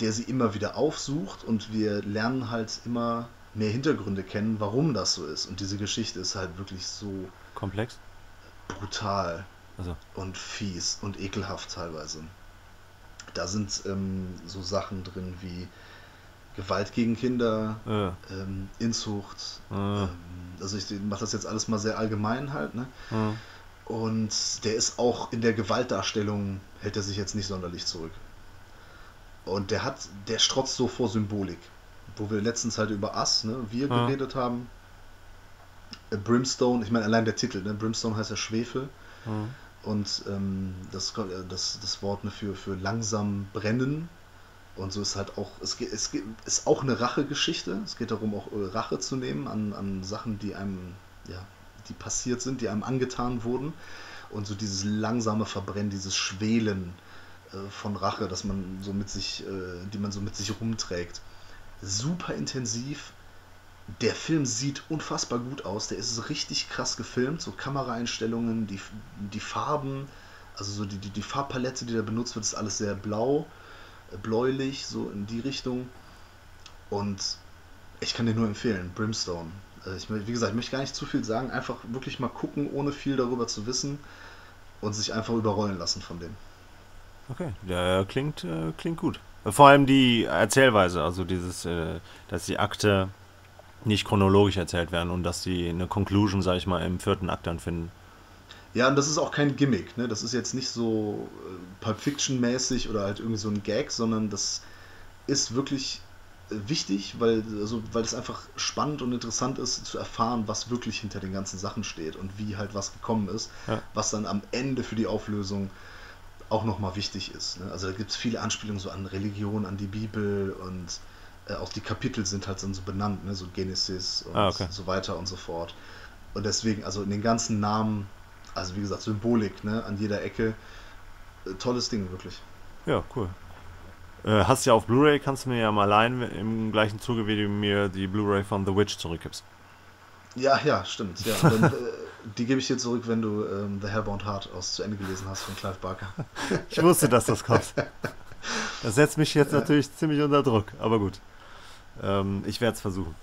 Der sie immer wieder aufsucht und wir lernen halt immer mehr Hintergründe kennen, warum das so ist. Und diese Geschichte ist halt wirklich so Komplex? brutal Also, und fies und ekelhaft teilweise. Da sind ähm, so Sachen drin wie Gewalt gegen Kinder, äh, ähm, Inzucht. äh, Ähm, also ich mache das jetzt alles mal sehr allgemein halt. Ne? äh. Und der ist auch in der Gewaltdarstellung, hält er sich jetzt nicht sonderlich zurück. Und der hat, der strotzt so vor Symbolik. Wo wir letztens halt über Ass, ne, wir Ja. geredet haben. Äh, Brimstone, ich meine allein der Titel, ne? Brimstone heißt ja Schwefel. Mhm. Und ähm, das, äh, das, das Wort ne, für, für langsam brennen. Und so ist halt auch, es, geht, es geht, ist auch eine Rachegeschichte. Es geht darum, auch äh, Rache zu nehmen an, an Sachen, die einem, ja, die passiert sind, die einem angetan wurden. Und so dieses langsame Verbrennen, dieses Schwelen äh, von Rache, dass man so mit sich, äh, die man so mit sich rumträgt. Super intensiv, der Film sieht unfassbar gut aus. Der ist richtig krass gefilmt. So Kameraeinstellungen, die, die Farben, also so die, die, die Farbpalette, die da benutzt wird, ist alles sehr blau, äh, bläulich, so in die Richtung. Und ich kann dir nur empfehlen, Brimstone. Also ich, wie gesagt, ich möchte gar nicht zu viel sagen. Einfach wirklich mal gucken, ohne viel darüber zu wissen und sich einfach überrollen lassen von dem. Okay, ja, klingt, äh, klingt gut. Vor allem die Erzählweise, also dieses, äh, dass die Akte nicht chronologisch erzählt werden und dass sie eine Conclusion, sag ich mal, im vierten Akt dann finden. Ja, und das ist auch kein Gimmick, ne? Das ist jetzt nicht so äh, Pulp Fiction-mäßig oder halt irgendwie so ein Gag, sondern das ist wirklich äh, wichtig, weil, also, weil es einfach spannend und interessant ist, zu erfahren, was wirklich hinter den ganzen Sachen steht und wie halt was gekommen ist, ja. was dann am Ende für die Auflösung auch nochmal wichtig ist. Ne? Also da gibt es viele Anspielungen so an Religion, an die Bibel und äh, auch die Kapitel sind halt dann so benannt, ne? so Genesis und ah, okay. so weiter und so fort. Und deswegen, also in den ganzen Namen, also wie gesagt, Symbolik ne? an jeder Ecke, äh, tolles Ding, wirklich. Ja, cool. Äh, hast ja auf Blu-ray, kannst du mir ja mal leihen, im gleichen Zuge, wie du mir die Blu-ray von The Witch zurückgibst. Ja, ja, stimmt. Ja. Dann, <laughs> die gebe ich dir zurück, wenn du ähm, The Hellbound Heart aus zu Ende gelesen hast von Clive Barker. <laughs> ich wusste, dass das kommt. Das setzt mich jetzt natürlich ziemlich unter Druck, aber gut. Ähm, ich werde es versuchen.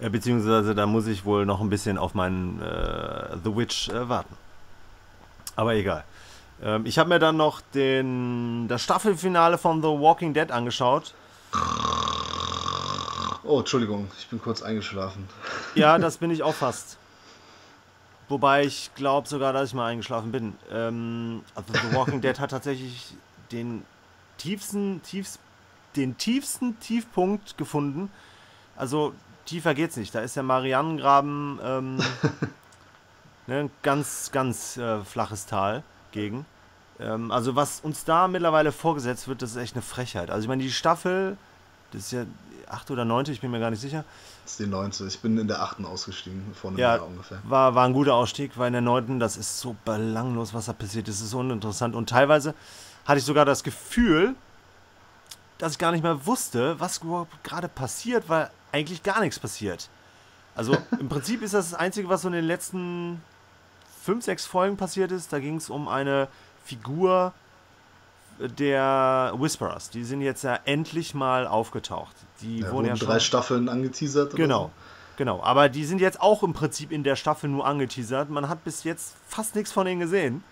Äh, beziehungsweise da muss ich wohl noch ein bisschen auf meinen äh, The Witch äh, warten. Aber egal. Ähm, ich habe mir dann noch den, das Staffelfinale von The Walking Dead angeschaut. Oh, Entschuldigung, ich bin kurz eingeschlafen. Ja, <laughs> das bin ich auch fast. Wobei ich glaube sogar, dass ich mal eingeschlafen bin. Ähm, also The Walking Dead hat tatsächlich den tiefsten, tiefst den tiefsten Tiefpunkt gefunden. Also tiefer geht's nicht. Da ist der Marianengraben ähm, <laughs> ne, ganz, ganz äh, flaches Tal gegen. Ähm, also was uns da mittlerweile vorgesetzt wird, das ist echt eine Frechheit. Also ich meine, die Staffel, das ist ja achte oder neunte, ich bin mir gar nicht sicher. Das ist die neunte. Ich bin in der achten ausgestiegen, vor einem ja, Jahr ungefähr. War, war ein guter Ausstieg, weil in der neunten, das ist so belanglos, was da passiert. Das ist so uninteressant. Und teilweise hatte ich sogar das Gefühl, dass ich gar nicht mehr wusste, was gerade passiert, weil eigentlich gar nichts passiert. Also <laughs> im Prinzip ist das das Einzige, was so in den letzten fünf, sechs Folgen passiert ist. Da ging es um eine Figur der Whisperers. Die sind jetzt ja endlich mal aufgetaucht. Die ja, wurden, ja schon drei Staffeln angeteasert. Genau. So? Genau, aber die sind jetzt auch im Prinzip in der Staffel nur angeteasert. Man hat bis jetzt fast nichts von denen gesehen.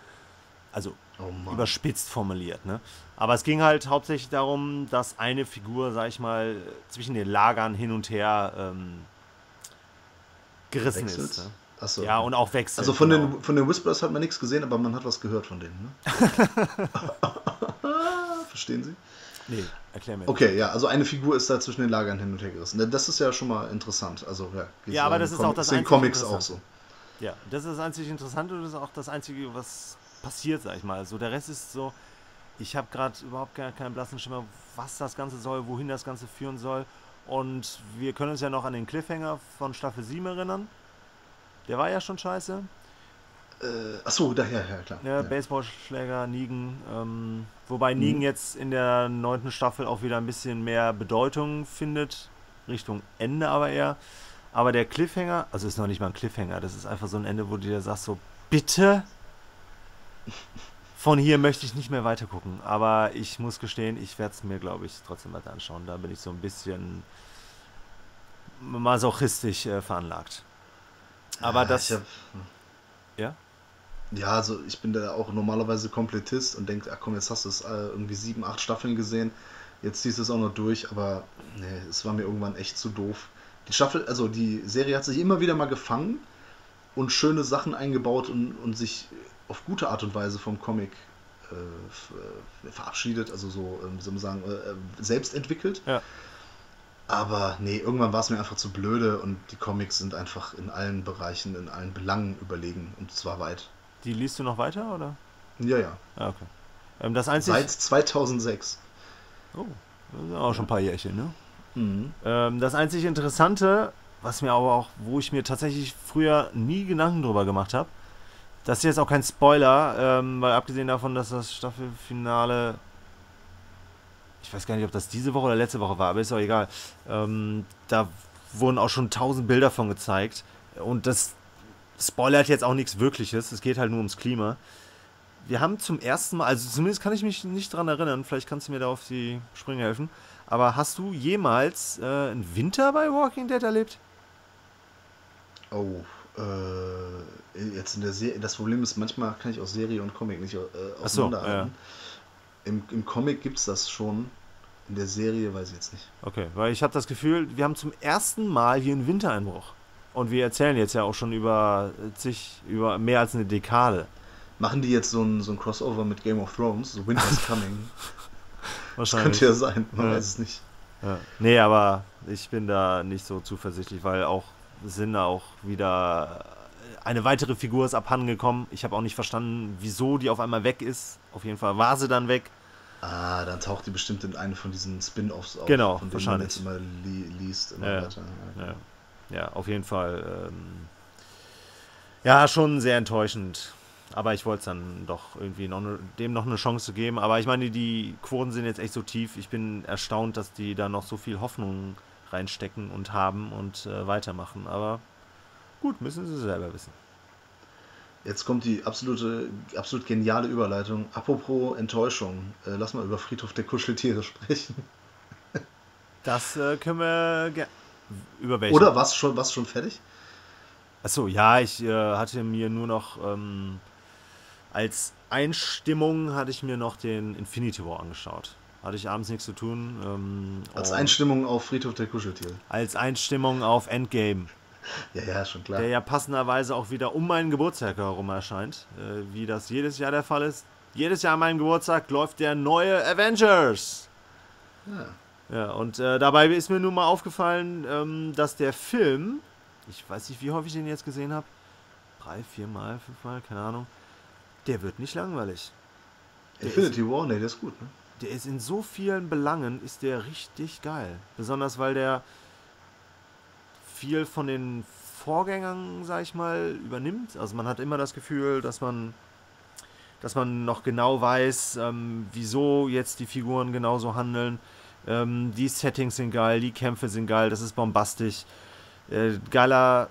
Also oh überspitzt formuliert, ne? Aber es ging halt hauptsächlich darum, dass eine Figur, sag ich mal, zwischen den Lagern hin und her ähm, gerissen Wechselt. ist. Ne? Achso. Ja, und auch wechselt. Also von, genau. den, von den Whisperers hat man nichts gesehen, aber man hat was gehört von denen, ne? <laughs> Verstehen Sie? Nee, erklär mir. Okay, das. ja, also eine Figur ist da zwischen den Lagern hin und her gerissen. Das ist ja schon mal interessant. Also, ja, ja aber das ist auch das einzige. Comics auch so. Ja, das ist das einzige Interessante und das ist auch das einzige, was passiert, sag ich mal. So, der Rest ist so, ich habe gerade überhaupt gar keinen blassen Schimmer, was das Ganze soll, wohin das Ganze führen soll. Und wir können uns ja noch an den Cliffhanger von Staffel 7 erinnern. Der war ja schon scheiße. Äh, achso, daher, ja, klar. Ja, ja. Baseballschläger, Nigen. Ähm, wobei Nigen mhm. jetzt in der neunten Staffel auch wieder ein bisschen mehr Bedeutung findet. Richtung Ende aber eher. Aber der Cliffhanger, also ist noch nicht mal ein Cliffhanger, das ist einfach so ein Ende, wo du dir sagst, so, bitte? Von hier möchte ich nicht mehr weiter gucken. Aber ich muss gestehen, ich werde es mir, glaube ich, trotzdem weiter anschauen. Da bin ich so ein bisschen masochistisch äh, veranlagt. Aber ja, das. Hab, ja? Ja, also ich bin da auch normalerweise Komplettist und denke, ach komm, jetzt hast du es äh, irgendwie sieben, acht Staffeln gesehen, jetzt ziehst du es auch noch durch, aber nee, es war mir irgendwann echt zu doof. Die Staffel, also die Serie hat sich immer wieder mal gefangen und schöne Sachen eingebaut und, und sich auf gute Art und Weise vom Comic äh, verabschiedet, also so, ähm, wie soll man sagen, äh, äh, selbst entwickelt. Ja. Aber nee, irgendwann war es mir einfach zu blöde und die Comics sind einfach in allen Bereichen, in allen Belangen überlegen und zwar weit. Die liest du noch weiter, oder? Ja, ja. Ah, okay. Ähm, das einzige. Seit 2006. Oh, das sind auch schon ein paar Jährchen, ne? Mhm. Ähm, das einzig Interessante, was mir aber auch, wo ich mir tatsächlich früher nie Gedanken drüber gemacht habe, das ist jetzt auch kein Spoiler, ähm, weil abgesehen davon, dass das Staffelfinale, ich weiß gar nicht, ob das diese Woche oder letzte Woche war, aber ist auch egal, ähm, da wurden auch schon tausend Bilder von gezeigt und das spoilert jetzt auch nichts Wirkliches, es geht halt nur ums Klima. Wir haben zum ersten Mal, also zumindest kann ich mich nicht dran erinnern, vielleicht kannst du mir da auf die Sprünge helfen, aber hast du jemals äh, einen Winter bei Walking Dead erlebt? Oh, äh, jetzt in der Serie, das Problem ist, manchmal kann ich auch Serie und Comic nicht äh, Ach so, auseinanderhalten. Im, Im Comic gibt es das schon, in der Serie weiß ich jetzt nicht. Okay, weil ich habe das Gefühl, wir haben zum ersten Mal hier einen Wintereinbruch. Und wir erzählen jetzt ja auch schon über zig, über mehr als eine Dekade. Machen die jetzt so ein, so ein Crossover mit Game of Thrones, so Winter's <laughs> Coming? Das Wahrscheinlich. könnte ja sein, man Ja. weiß es nicht. Ja. Nee, aber ich bin da nicht so zuversichtlich, weil auch sind da auch wieder eine weitere Figur ist abhandengekommen. Ich habe auch nicht verstanden, wieso die auf einmal weg ist. Auf jeden Fall war sie dann weg. Ah, dann taucht die bestimmt in eine von diesen Spin-Offs auf, Genau, von wahrscheinlich. man jetzt immer li liest. Immer Ja, weiter. Ja, ja auf jeden Fall. Ähm, ja, schon sehr enttäuschend. Aber ich wollte es dann doch irgendwie noch ne, dem noch eine Chance geben. Aber ich meine, die Quoten sind jetzt echt so tief. Ich bin erstaunt, dass die da noch so viel Hoffnung reinstecken und haben und äh, weitermachen. Aber gut, müssen sie selber wissen. Jetzt kommt die absolute, absolut geniale Überleitung. Apropos Enttäuschung, äh, lass mal über Friedhof der Kuscheltiere sprechen. <laughs> Das äh, können wir über welchen? Oder was schon, was schon fertig? Achso, ja, ich äh, hatte mir nur noch ähm, als Einstimmung hatte ich mir noch den Infinity War angeschaut. Hatte ich abends nichts zu tun. Ähm, Als Einstimmung auf Friedhof der Kuscheltiere. als Einstimmung auf Endgame, Ja, ja, schon klar. der ja passenderweise auch wieder um meinen Geburtstag herum erscheint, äh, wie das jedes Jahr der Fall ist. Jedes Jahr an meinem Geburtstag läuft der neue Avengers. Ja. Ja, und äh, dabei ist mir nun mal aufgefallen, ähm, dass der Film, ich weiß nicht, wie häufig ich den jetzt gesehen habe, drei, viermal, fünfmal, keine Ahnung, der wird nicht langweilig. Der Infinity War, nee, der ist gut, ne? Der ist in so vielen Belangen, ist der richtig geil. Besonders weil der viel von den Vorgängern, sag ich mal, übernimmt. Also man hat immer das Gefühl, dass man, dass man noch genau weiß, ähm, wieso jetzt die Figuren genauso handeln. Ähm, die Settings sind geil, die Kämpfe sind geil, das ist bombastisch. Äh, geiler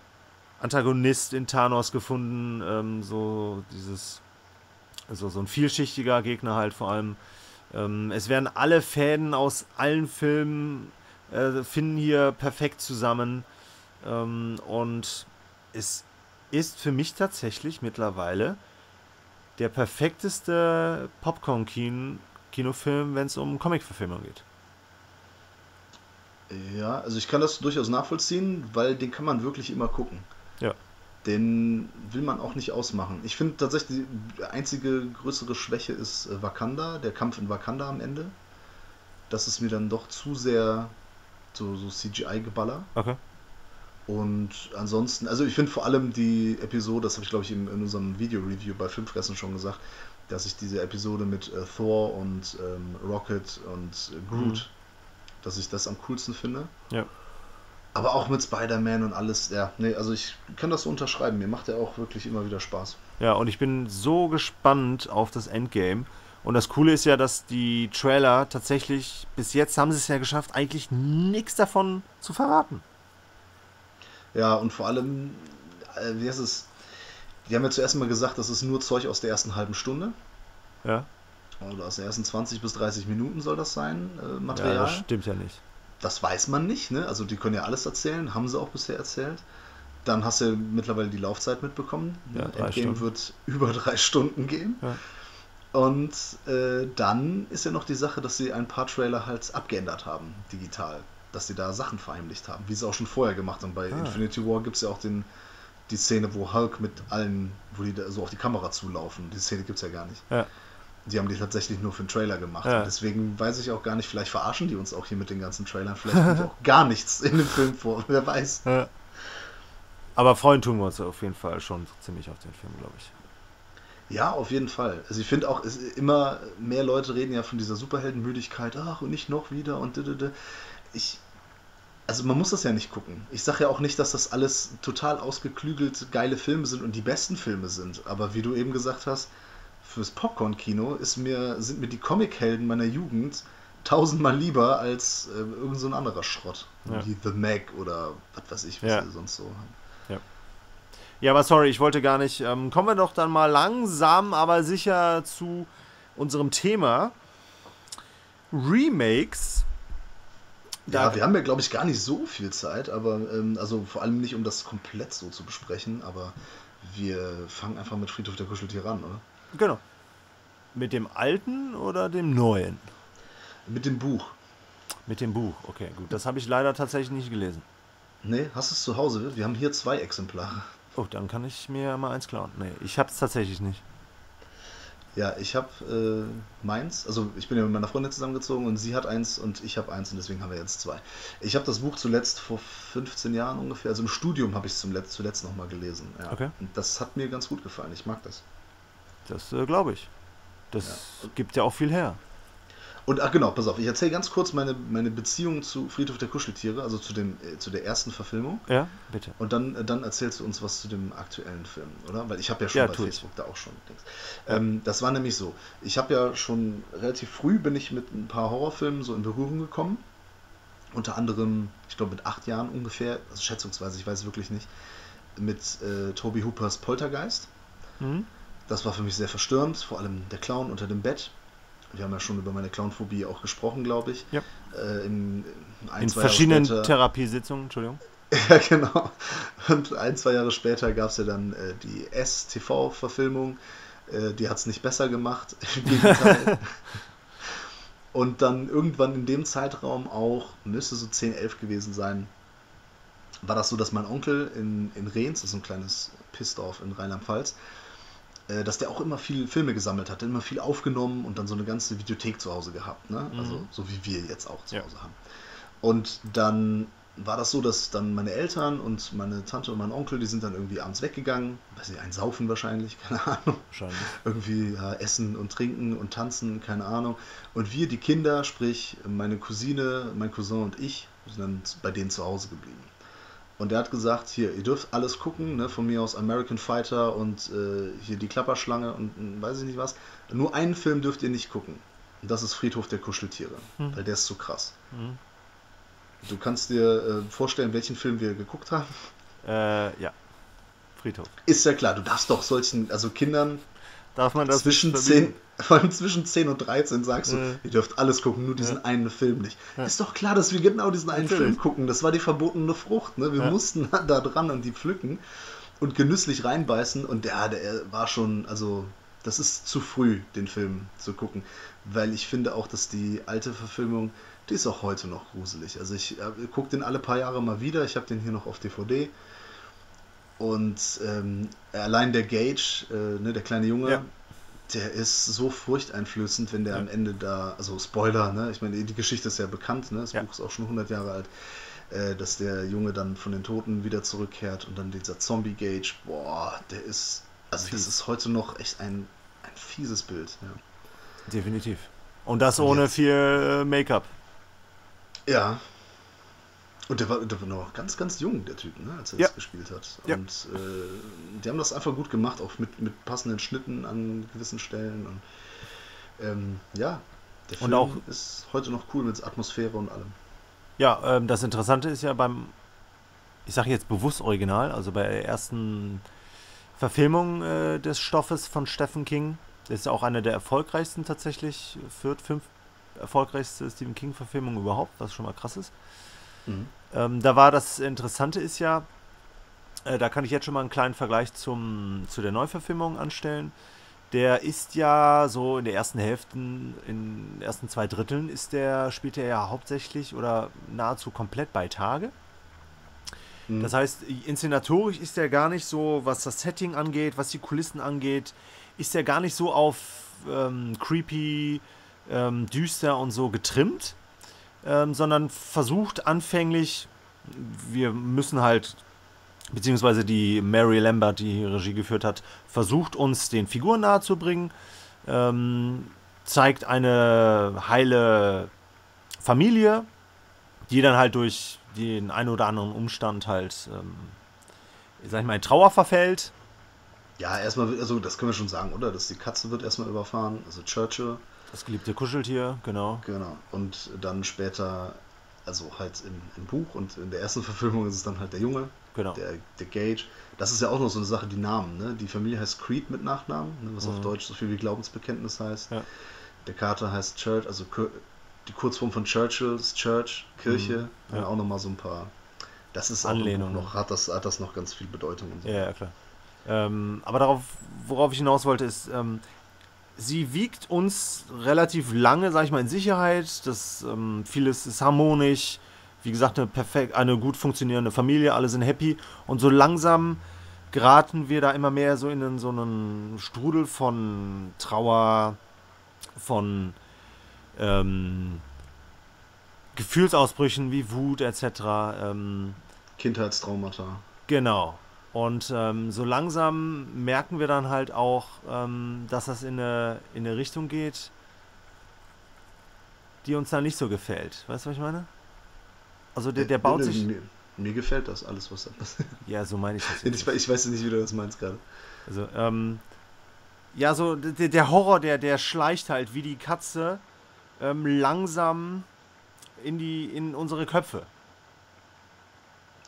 Antagonist in Thanos gefunden, ähm, so dieses, also so ein vielschichtiger Gegner halt vor allem. Ähm, es werden alle Fäden aus allen Filmen äh, finden hier perfekt zusammen. Ähm, und es ist für mich tatsächlich mittlerweile der perfekteste Popcorn-Kinofilm, wenn es um Comic-Verfilmung geht. Ja, also ich kann das durchaus nachvollziehen, weil den kann man wirklich immer gucken. Ja. Den will man auch nicht ausmachen. Ich finde tatsächlich, die einzige größere Schwäche ist äh, Wakanda, der Kampf in Wakanda am Ende. Das ist mir dann doch zu sehr so, so CGI-Geballer. Okay. Und ansonsten, also ich finde vor allem die Episode, das habe ich glaube ich in, in unserem Video-Review bei Filmfressen schon gesagt, dass ich diese Episode mit äh, Thor und ähm, Rocket und äh, Groot, dass ich das am coolsten finde. Ja. Aber auch mit Spider-Man und alles, ja, nee, also ich kann das so unterschreiben. Mir macht er auch wirklich immer wieder Spaß. Ja, und ich bin so gespannt auf das Endgame. Und das Coole ist ja, dass die Trailer tatsächlich, bis jetzt haben sie es ja geschafft, eigentlich nichts davon zu verraten. Ja, und vor allem, äh, wie heißt es? Die haben ja zuerst mal gesagt, das ist nur Zeug aus der ersten halben Stunde. Ja, Oder aus den ersten 20 bis 30 Minuten soll das sein, äh, ja Material. das stimmt ja nicht. Das weiß man nicht, ne? Also die können ja alles erzählen, haben sie auch bisher erzählt. Dann hast du mittlerweile die Laufzeit mitbekommen. Ja, Endgame Stunden. wird <laughs> über drei Stunden gehen. Ja. Und äh, dann ist ja noch die Sache, dass sie ein paar Trailer halt abgeändert haben, digital. Dass sie da Sachen verheimlicht haben, wie sie auch schon vorher gemacht haben. Bei Ah. Infinity War gibt es ja auch den, die Szene, wo Hulk mit allen, wo die da so auf die Kamera zulaufen. Die Szene gibt es ja gar nicht. Ja. Die haben die tatsächlich nur für den Trailer gemacht. Ja. Deswegen weiß ich auch gar nicht, vielleicht verarschen die uns auch hier mit den ganzen Trailern. Vielleicht kommt auch <laughs> gar nichts in dem Film vor. <laughs> Wer weiß. Ja. Aber freuen tun wir uns auf jeden Fall schon ziemlich auf den Film, glaube ich. Ja, auf jeden Fall. Also ich finde auch, immer mehr Leute reden ja von dieser Superheldenmüdigkeit. Ach, und nicht noch wieder und didede. Ich, also man muss das ja nicht gucken. Ich sage ja auch nicht, dass das alles total ausgeklügelt geile Filme sind und die besten Filme sind. Aber wie du eben gesagt hast, fürs Popcorn-Kino ist mir, sind mir die Comichelden meiner Jugend tausendmal lieber als äh, irgend so ein anderer Schrott. Ja. Wie The Meg oder was weiß ich, was Ja. sie sonst so haben. Ja, aber sorry, ich wollte gar nicht. Ähm, kommen wir doch dann mal langsam, aber sicher zu unserem Thema. Remakes. Da- Ja, wir haben ja, glaube ich, gar nicht so viel Zeit, aber ähm, also vor allem nicht, um das komplett so zu besprechen, aber wir fangen einfach mit Friedhof der Kuscheltiere an, oder? Genau. Mit dem alten oder dem neuen? Mit dem Buch. Mit dem Buch. Okay, gut. Das habe ich leider tatsächlich nicht gelesen. Nee, hast du es zu Hause? Wir haben hier zwei Exemplare. Oh, dann kann ich mir mal eins klauen. Nee, ich habe es tatsächlich nicht. Ja, ich habe äh, meins, also ich bin ja mit meiner Freundin zusammengezogen und sie hat eins und ich habe eins und deswegen haben wir jetzt zwei. Ich habe das Buch zuletzt vor 15 Jahren ungefähr, also im Studium habe ich es zuletzt nochmal gelesen. Ja. Okay. Und das hat mir ganz gut gefallen, ich mag das. Das äh, glaube ich. Das gibt ja auch viel her. Und ach genau, pass auf, ich erzähle ganz kurz meine, meine Beziehung zu Friedhof der Kuscheltiere, also zu, dem, äh, zu der ersten Verfilmung. Ja, bitte. Und dann, äh, dann erzählst du uns was zu dem aktuellen Film, oder? Weil ich habe ja schon Ja, bei tu ich. Facebook da auch schon Dings. Ähm, das war nämlich so. Ich habe ja schon relativ früh bin ich mit ein paar Horrorfilmen so in Berührung gekommen. Unter anderem, ich glaube mit acht Jahren ungefähr, also schätzungsweise, ich weiß wirklich nicht, mit äh, Toby Hoopers Poltergeist. Mhm. Das war für mich sehr verstörend, vor allem der Clown unter dem Bett. Wir haben ja schon über meine Clownphobie auch gesprochen, glaube ich. Ja. Äh, im, ein, In verschiedenen später- Therapiesitzungen, Entschuldigung. <laughs> ja, genau. Und ein, zwei Jahre später gab es ja dann äh, die S-TV-Verfilmung. Äh, die hat es nicht besser gemacht. <laughs> Im Gegenteil. <laughs> Und dann irgendwann in dem Zeitraum auch, müsste so 10, 11 gewesen sein, war das so, dass mein Onkel in, in Rehns, das ist ein kleines Pissdorf in Rheinland-Pfalz, äh, dass der auch immer viel Filme gesammelt hat, immer viel aufgenommen und dann so eine ganze Videothek zu Hause gehabt. Ne? Also Mhm. so wie wir jetzt auch zu Ja. Hause haben. Und dann war das so, dass dann meine Eltern und meine Tante und mein Onkel, die sind dann irgendwie abends weggegangen, weiß nicht, ein Saufen wahrscheinlich, <laughs> keine Ahnung. Wahrscheinlich. Irgendwie ja, essen und trinken und tanzen, keine Ahnung. Und wir, die Kinder, sprich meine Cousine, mein Cousin und ich, sind dann bei denen zu Hause geblieben. Und der hat gesagt, hier, ihr dürft alles gucken, ne, von mir aus American Fighter und äh, hier die Klapperschlange und äh, weiß ich nicht was. Nur einen Film dürft ihr nicht gucken. Und das ist Friedhof der Kuscheltiere, Hm. weil der ist zu krass. Mhm. Du kannst dir äh, vorstellen, welchen Film wir geguckt haben? Äh, ja. Friedhof. Ist ja klar, du darfst doch solchen, also Kindern Darf man das zwischen nicht 10, verbieten? <laughs> vor allem zwischen 10 und 13 sagst du, Ja. ihr dürft alles gucken, nur diesen Ja. einen Film nicht. Ja. Ist doch klar, dass wir genau diesen einen Natürlich. Film gucken. Das war die verbotene Frucht. Ne? Wir mussten <laughs> da dran und die pflücken und genüsslich reinbeißen. Und ja, der war schon, also das ist zu früh, den Film zu gucken. Weil ich finde auch, dass die alte Verfilmung, die ist auch heute noch gruselig. Also ich äh, gucke den alle paar Jahre mal wieder. Ich habe den hier noch auf DVD. Und ähm, allein der Gage, äh, ne, der kleine Junge, Ja. der ist so furchteinflößend, wenn der Ja. am Ende da, also Spoiler, ne? Ich meine, die Geschichte ist ja bekannt, ne? Das Ja. Buch ist auch schon 100 Jahre alt, äh, dass der Junge dann von den Toten wieder zurückkehrt und dann dieser Zombie-Gage, boah, der ist, also das Fies. ist heute noch echt ein, ein fieses Bild, ja. Definitiv. Und das ohne jetzt- viel äh, Make-up. Ja. Und der war, der war noch ganz, ganz jung, der Typ, ne, als er Ja. das gespielt hat. Ja. Und äh, die haben das einfach gut gemacht, auch mit, mit passenden Schnitten an gewissen Stellen. Und ähm, ja, der Und Film auch- ist heute noch cool mit Atmosphäre und allem. Ja, ähm, das Interessante ist ja beim, ich sage jetzt bewusst Original, also bei der ersten Verfilmung äh, des Stoffes von Stephen King, das ist ja auch eine der erfolgreichsten tatsächlich, viert, fünf erfolgreichste Stephen King-Verfilmung überhaupt, was schon mal krass ist. Mhm. Ähm, da war das Interessante ist ja, äh, da kann ich jetzt schon mal einen kleinen Vergleich zum, zu der Neuverfilmung anstellen. Der ist ja so in der ersten Hälfte, in den ersten zwei Dritteln ist der, spielt er ja hauptsächlich oder nahezu komplett bei Tage. Mhm. Das heißt, inszenatorisch ist der gar nicht so, was das Setting angeht, was die Kulissen angeht, ist der gar nicht so auf ähm, creepy, ähm, düster und so getrimmt, ähm, sondern versucht anfänglich, wir müssen halt, beziehungsweise die Mary Lambert, die hier Regie geführt hat, versucht uns den Figuren nahezubringen, ähm, zeigt eine heile Familie, die dann halt durch den einen oder anderen Umstand halt, ähm, sag ich mal, in Trauer verfällt. Ja, erstmal, also das können wir schon sagen, oder? Dass die Katze wird erstmal überfahren, also Churchill. Das geliebte Kuscheltier, genau. Genau. Und dann später, also halt im, im Buch und in der ersten <laughs> Verfilmung ist es dann halt der Junge, Genau. der, der Gage. Das ist ja auch noch so eine Sache, die Namen, ne? Die Familie heißt Creed mit Nachnamen, ne? was auf Mhm. Deutsch so viel wie Glaubensbekenntnis heißt. Ja. Der Kater heißt Church, also die Kurzform von Churchill ist Church, Kirche. Mhm. Ja. Ja. Auch nochmal so ein paar. Das ist auch Anlehnungen. noch, hat das, hat das noch ganz viel Bedeutung und so. Ja, ja, klar. Ähm, aber darauf, worauf ich hinaus wollte, ist, ähm, sie wiegt uns relativ lange, sag ich mal, in Sicherheit. Das, ähm, vieles ist harmonisch. Wie gesagt, eine perfekt, eine gut funktionierende Familie, alle sind happy. Und so langsam geraten wir da immer mehr so in so einen Strudel von Trauer, von ähm, Gefühlsausbrüchen wie Wut etc. Ähm, Kindheitstraumata. Genau. Und ähm, so langsam merken wir dann halt auch, ähm, dass das in eine, in eine Richtung geht, die uns dann nicht so gefällt. Weißt du, was ich meine? Also der, der baut sich. Mir, mir gefällt das alles, was da passiert. Ja, so meine ich das <laughs> Ich, jetzt. ich weiß nicht, wie du das meinst gerade. Also, ähm, ja, so der, der Horror, der, der schleicht halt wie die Katze ähm, langsam in die, in unsere Köpfe.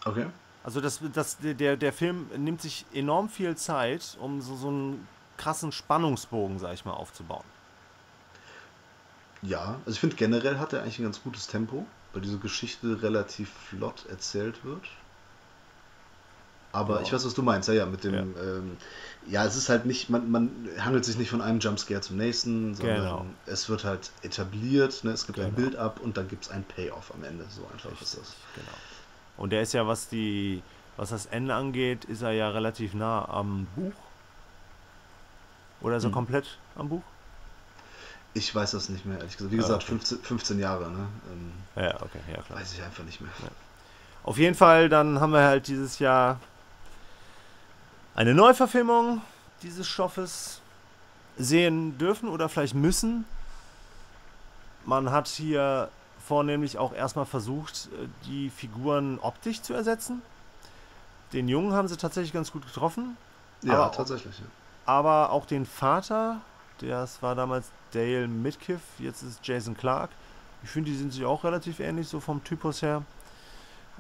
Okay. Also das, das, der, der Film nimmt sich enorm viel Zeit, um so, so einen krassen Spannungsbogen, sag ich mal, aufzubauen. Ja, also ich finde generell hat er eigentlich ein ganz gutes Tempo, weil diese Geschichte relativ flott erzählt wird. Aber Ja. ich weiß, was du meinst, ja, ja, mit dem, Ja. ähm, ja es ist halt nicht, man, man hangelt sich nicht von einem Jumpscare zum nächsten, sondern Genau. es wird halt etabliert, ne? es gibt ein Genau. Bild ab und dann gibt es ein Payoff am Ende, so einfach ist das. Genau. Und der ist ja, was die, was das Ende angeht, ist er ja relativ nah am Buch. Oder er Mhm. komplett am Buch? Ich weiß das nicht mehr, ehrlich gesagt. Wie Ah, gesagt, okay. 15, 15 Jahre, ne? Ähm, Ja, okay, ja klar. weiß ich einfach nicht mehr. Auf jeden Fall, dann haben wir halt dieses Jahr eine Neuverfilmung dieses Stoffes sehen dürfen oder vielleicht müssen. Man hat hier vornehmlich auch erstmal versucht, äh, die Figuren optisch zu ersetzen. Den Jungen haben sie tatsächlich ganz gut getroffen, Ja, Aber auch- tatsächlich. Ja. aber auch den Vater, das war damals Dale Midkiff, jetzt ist Jason Clark. Ich finde, die sind sich auch relativ ähnlich, so vom Typus her.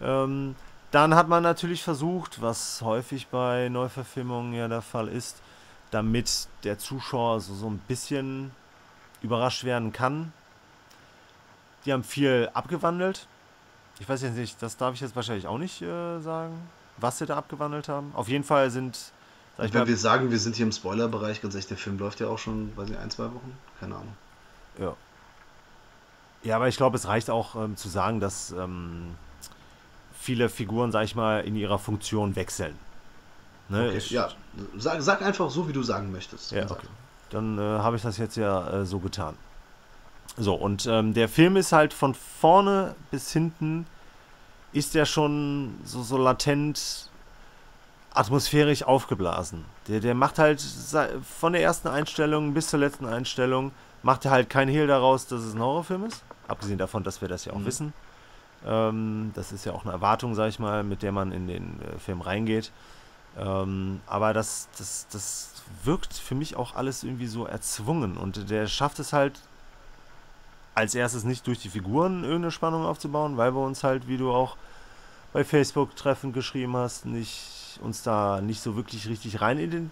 Ähm, dann hat man natürlich versucht, was häufig bei Neuverfilmungen ja der Fall ist, damit der Zuschauer so, so ein bisschen überrascht werden kann. Die haben viel abgewandelt. Ich weiß jetzt nicht, das darf ich jetzt wahrscheinlich auch nicht äh, sagen, was sie da abgewandelt haben. Auf jeden Fall sind, sag ich Wenn mal, wir sagen, wir sind hier im Spoilerbereich, ganz ehrlich, der Film läuft ja auch schon, weiß ich, ein, zwei Wochen? Keine Ahnung. Ja. Ja, aber ich glaube, es reicht auch ähm, zu sagen, dass ähm, viele Figuren, sag ich mal, in ihrer Funktion wechseln. Ne? Okay, ich, ja, sag, sag einfach so, wie du sagen möchtest. Ja, okay. Dann äh, habe ich das jetzt ja äh, so getan. So, und ähm, der Film ist halt von vorne bis hinten, ist der schon so, so latent atmosphärisch aufgeblasen. Der, der macht halt sei- von der ersten Einstellung bis zur letzten Einstellung, macht er halt kein Hehl daraus, dass es ein Horrorfilm ist. Abgesehen davon, dass wir das ja auch Mhm. wissen. Ähm, das ist ja auch eine Erwartung, sag ich mal, mit der man in den äh, Film reingeht. Ähm, aber das, das, das wirkt für mich auch alles irgendwie so erzwungen. Und der schafft es halt als erstes nicht durch die Figuren irgendeine Spannung aufzubauen, weil wir uns halt, wie du auch bei Facebook treffend geschrieben hast, nicht uns da nicht so wirklich richtig rein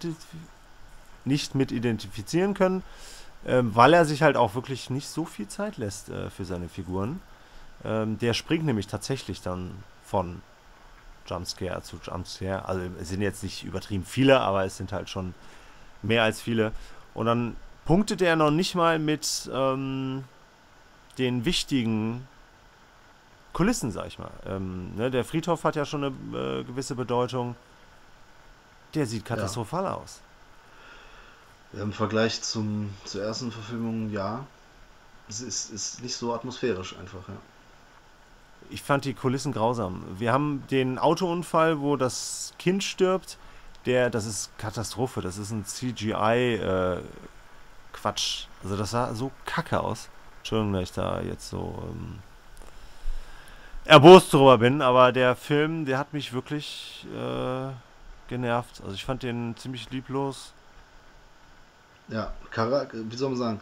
nicht mit identifizieren können, ähm, weil er sich halt auch wirklich nicht so viel Zeit lässt äh, für seine Figuren. Ähm, der springt nämlich tatsächlich dann von Jumpscare zu Jumpscare. Also es sind jetzt nicht übertrieben viele, aber es sind halt schon mehr als viele. Und dann punktet er noch nicht mal mit ähm, den wichtigen Kulissen, sag ich mal. Ähm, ne, der Friedhof hat ja schon eine äh, gewisse Bedeutung. Der sieht katastrophal aus. Im Vergleich zum, zur ersten Verfilmung, ja. Es ist, ist nicht so atmosphärisch einfach, ja. Ich fand die Kulissen grausam. Wir haben den Autounfall, wo das Kind stirbt. Der, das ist Katastrophe. Das ist ein CGI-Quatsch. Äh, also das sah so kacke aus. Entschuldigung, dass ich da jetzt so ähm, erbost drüber bin, aber der Film, der hat mich wirklich äh, genervt. Also ich fand den ziemlich lieblos. Ja, wie soll man sagen,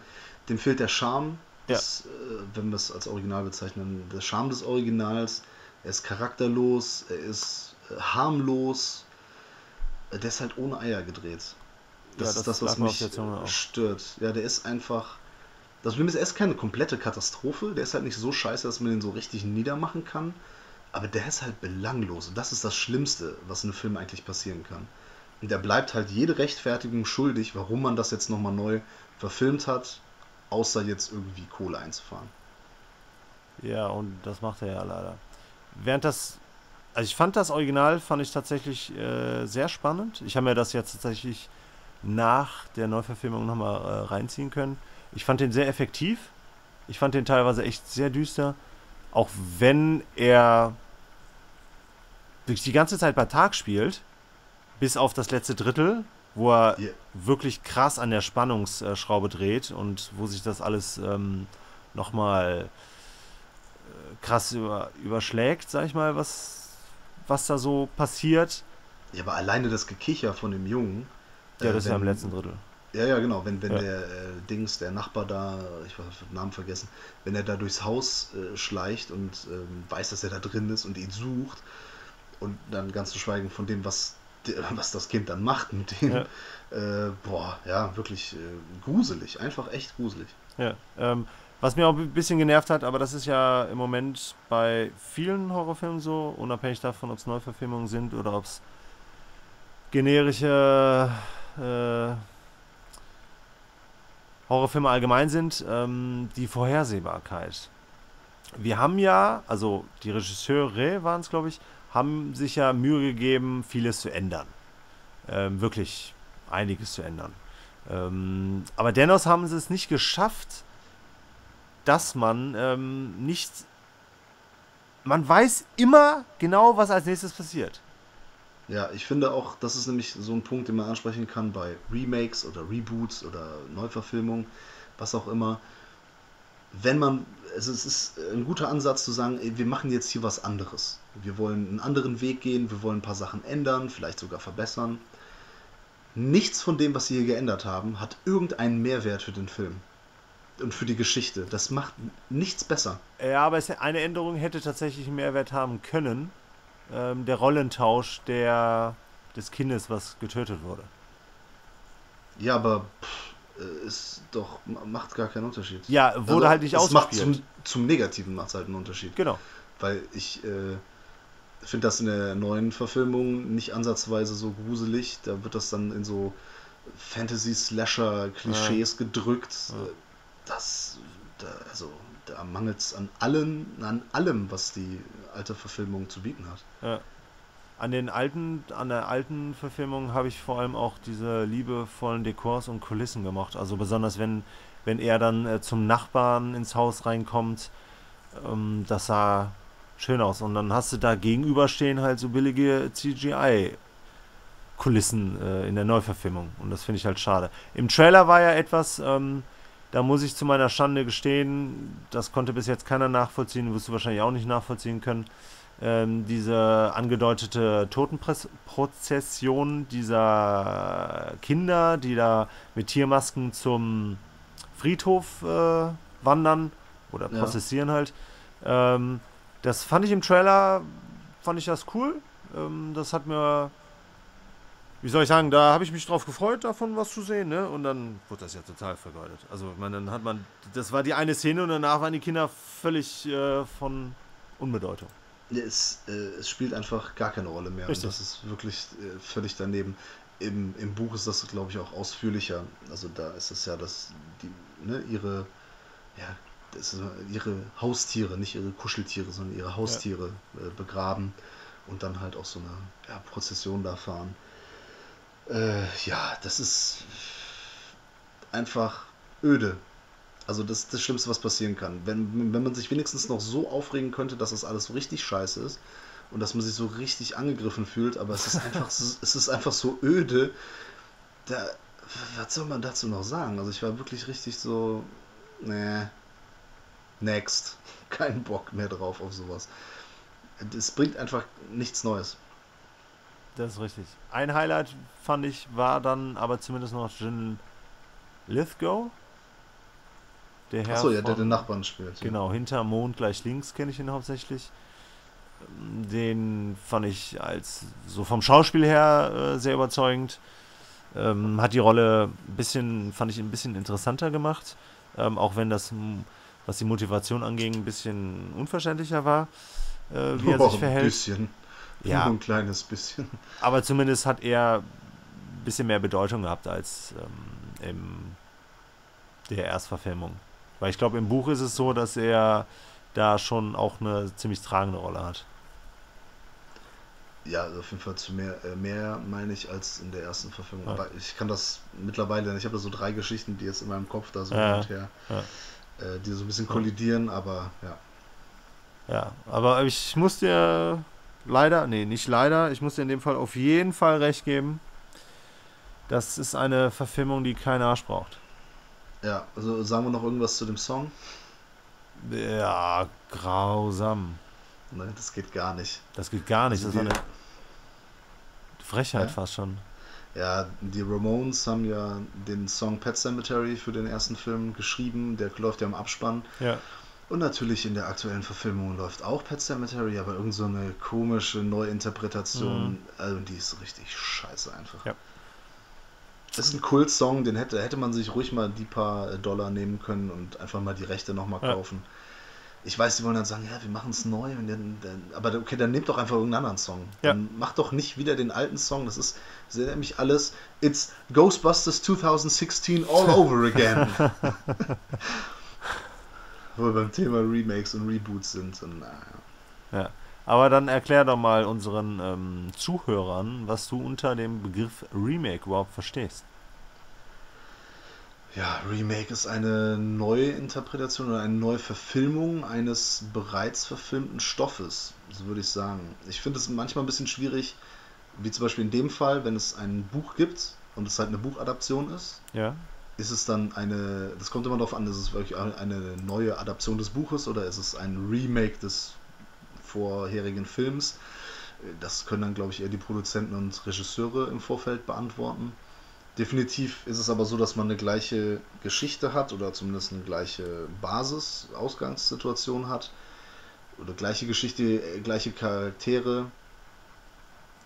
dem fehlt der Charme, des, ja. äh, wenn wir es als Original bezeichnen, der Charme des Originals. Er ist charakterlos, er ist äh, harmlos, der ist halt ohne Eier gedreht. Das, ja, das ist das, was mich stört. Ja, der ist einfach. Das Film ist erst keine komplette Katastrophe. Der ist halt nicht so scheiße, dass man den so richtig niedermachen kann. Aber der ist halt belanglos. Und das ist das Schlimmste, was in einem Film eigentlich passieren kann. Und der bleibt halt jede Rechtfertigung schuldig, warum man das jetzt nochmal neu verfilmt hat, außer jetzt irgendwie Kohle einzufahren. Ja, und das macht er ja leider. Während das also ich fand das Original, fand ich tatsächlich äh, sehr spannend. Ich habe mir das jetzt tatsächlich nach der Neuverfilmung nochmal äh, reinziehen können. Ich fand den sehr effektiv. Ich fand den teilweise echt sehr düster. Auch wenn er wirklich die ganze Zeit bei Tag spielt, bis auf das letzte Drittel, wo er yeah. wirklich krass an der Spannungsschraube dreht und wo sich das alles ähm, nochmal äh, krass über, überschlägt, sag ich mal, was was da so passiert. Ja, aber alleine das Gekicher von dem Jungen. Ja, äh, das ist ja im letzten Drittel. Ja, ja, genau. Wenn, wenn ja. der äh, Dings, der Nachbar da, ich habe den Namen vergessen, wenn er da durchs Haus äh, schleicht und ähm, weiß, dass er da drin ist und ihn sucht und dann ganz zu schweigen von dem, was, <laughs> was das Kind dann macht mit dem, ja. Äh, boah, ja, wirklich äh, gruselig, einfach echt gruselig. Ja, ähm, was mir auch ein bisschen genervt hat, aber das ist ja im Moment bei vielen Horrorfilmen so, unabhängig davon, ob es Neuverfilmungen sind oder ob es generische äh, Horrorfilme allgemein sind, ähm, die Vorhersehbarkeit. Wir haben ja, also die Regisseure waren es, glaube ich, haben sich ja Mühe gegeben, vieles zu ändern. Ähm, wirklich einiges zu ändern. Ähm, aber dennoch haben sie es nicht geschafft, dass man ähm, nicht. Man weiß immer genau, was als nächstes passiert. Ja, ich finde auch, das ist nämlich so ein Punkt, den man ansprechen kann bei Remakes oder Reboots oder Neuverfilmungen, was auch immer. Wenn man, also es ist ein guter Ansatz zu sagen, wir machen jetzt hier was anderes. Wir wollen einen anderen Weg gehen, wir wollen ein paar Sachen ändern, vielleicht sogar verbessern. Nichts von dem, was sie hier geändert haben, hat irgendeinen Mehrwert für den Film und für die Geschichte. Das macht nichts besser. Ja, aber eine Änderung hätte tatsächlich einen Mehrwert haben können. Ähm, der Rollentausch der, des Kindes, was getötet wurde. Ja, aber pff, äh, ist doch macht gar keinen Unterschied. Ja, wurde also, halt nicht ausgespielt. Macht zum, zum Negativen macht es halt einen Unterschied. Genau. Weil ich äh, finde das in der neuen Verfilmung nicht ansatzweise so gruselig. Da wird das dann in so Fantasy-Slasher-Klischees ja. gedrückt. Ja das, da, also da mangelt es an allen, an allem, was die alte Verfilmung zu bieten hat. Ja. An den alten, an der alten Verfilmung habe ich vor allem auch diese liebevollen Dekors und Kulissen gemacht. Also besonders wenn, wenn er dann äh, zum Nachbarn ins Haus reinkommt, ähm, das sah schön aus. Und dann hast du da gegenüberstehen halt so billige CGI. Kulissen äh, in der Neuverfilmung. Und das finde ich halt schade. Im Trailer war ja etwas, ähm, da muss ich zu meiner Schande gestehen, das konnte bis jetzt keiner nachvollziehen, wirst du wahrscheinlich auch nicht nachvollziehen können. Ähm, diese angedeutete Totenprozession dieser Kinder, die da mit Tiermasken zum Friedhof äh, wandern oder prozessieren ja. halt. Ähm, das fand ich im Trailer, fand ich das cool. Ähm, das hat mir wie soll ich sagen, da habe ich mich drauf gefreut, davon was zu sehen, ne? Und dann wurde das ja total vergeudet. Also, meine, dann hat man, das war die eine Szene und danach waren die Kinder völlig äh, von Unbedeutung. Es, äh, es, spielt einfach gar keine Rolle mehr. Richtig. Und das ist wirklich äh, völlig daneben. Im, Im Buch ist das, glaube ich, auch ausführlicher. Also da ist es ja, dass die, ne, ihre, ja, das ihre Haustiere, nicht ihre Kuscheltiere, sondern ihre Haustiere ja. Äh, begraben und dann halt auch so eine ja, Prozession da fahren. Äh, ja, das ist. einfach öde. Also das ist das Schlimmste, was passieren kann. Wenn, wenn man sich wenigstens noch so aufregen könnte, dass das alles so richtig scheiße ist und dass man sich so richtig angegriffen fühlt, aber es ist <laughs> einfach, so, es ist einfach so öde. Da, was soll man dazu noch sagen? Also ich war wirklich richtig so, nee, next. <laughs> Kein Bock mehr drauf auf sowas. Es bringt einfach nichts Neues. Das ist richtig. Ein Highlight fand ich war dann aber zumindest noch Jin Lithgow. Der Herr Achso, ja, der den Nachbarn spielt. Genau, hinter Mond gleich links kenne ich ihn hauptsächlich. Den fand ich als so vom Schauspiel her äh, sehr überzeugend. Ähm, hat die Rolle ein bisschen, fand ich ein bisschen interessanter gemacht. Ähm, auch wenn das, was die Motivation anging, ein bisschen unverständlicher war, äh, wie er oh, sich <laughs> verhält. Ein bisschen. Ja. Nur ein kleines bisschen. Aber zumindest hat er ein bisschen mehr Bedeutung gehabt als ähm, in der Erstverfilmung. Weil ich glaube, im Buch ist es so, dass er da schon auch eine ziemlich tragende Rolle hat. Ja, also auf jeden Fall zu mehr, äh, mehr meine ich als in der ersten Verfilmung. Ja. Aber ich kann das mittlerweile, ich habe da so drei Geschichten, die jetzt in meinem Kopf da so ja, und her, ja. äh, die so ein bisschen kollidieren, aber ja. Ja, aber ich muss dir leider, nee, nicht leider, ich muss dir in dem Fall auf jeden Fall recht geben. Das ist eine Verfilmung, die kein Arsch braucht. Ja, also sagen wir noch irgendwas zu dem Song? Ja, grausam. Nein, das geht gar nicht. Das geht gar nicht. Also das ist eine Frechheit ja? fast schon. Ja, die Ramones haben ja den Song Pet Cemetery für den ersten Film geschrieben. Der läuft ja im Abspann. Ja. Und natürlich in der aktuellen Verfilmung läuft auch Pet Cemetery, aber irgend so eine komische Neuinterpretation. Mhm. Also die ist richtig scheiße einfach. Ja. Das ist ein Kult-Song, den hätte, hätte man sich ruhig mal die paar Dollar nehmen können und einfach mal die Rechte nochmal kaufen. Ja ich weiß, die wollen dann sagen, ja, wir machen es neu. Dann, dann, aber okay, dann nehmt doch einfach irgendeinen anderen Song. Ja. Dann macht doch nicht wieder den alten Song. Das ist sehr nämlich alles. It's Ghostbusters 2016 all <laughs> over again. <laughs> Wo wir beim Thema Remakes und Reboots sind. Und, naja. Ja. Aber dann erklär doch mal unseren ähm, Zuhörern, was du unter dem Begriff Remake überhaupt verstehst. Ja, Remake ist eine Neuinterpretation oder eine Neuverfilmung eines bereits verfilmten Stoffes, so würde ich sagen. Ich finde es manchmal ein bisschen schwierig, wie zum Beispiel in dem Fall, wenn es ein Buch gibt und es halt eine Buchadaption ist. Ja. Ist es dann eine, das kommt immer darauf an, ist es wirklich eine neue Adaption des Buches oder ist es ein Remake des vorherigen Films? Das können dann, glaube ich, eher die Produzenten und Regisseure im Vorfeld beantworten. Definitiv ist es aber so, dass man eine gleiche Geschichte hat oder zumindest eine gleiche Basis, Ausgangssituation hat. Oder gleiche Geschichte, äh, gleiche Charaktere,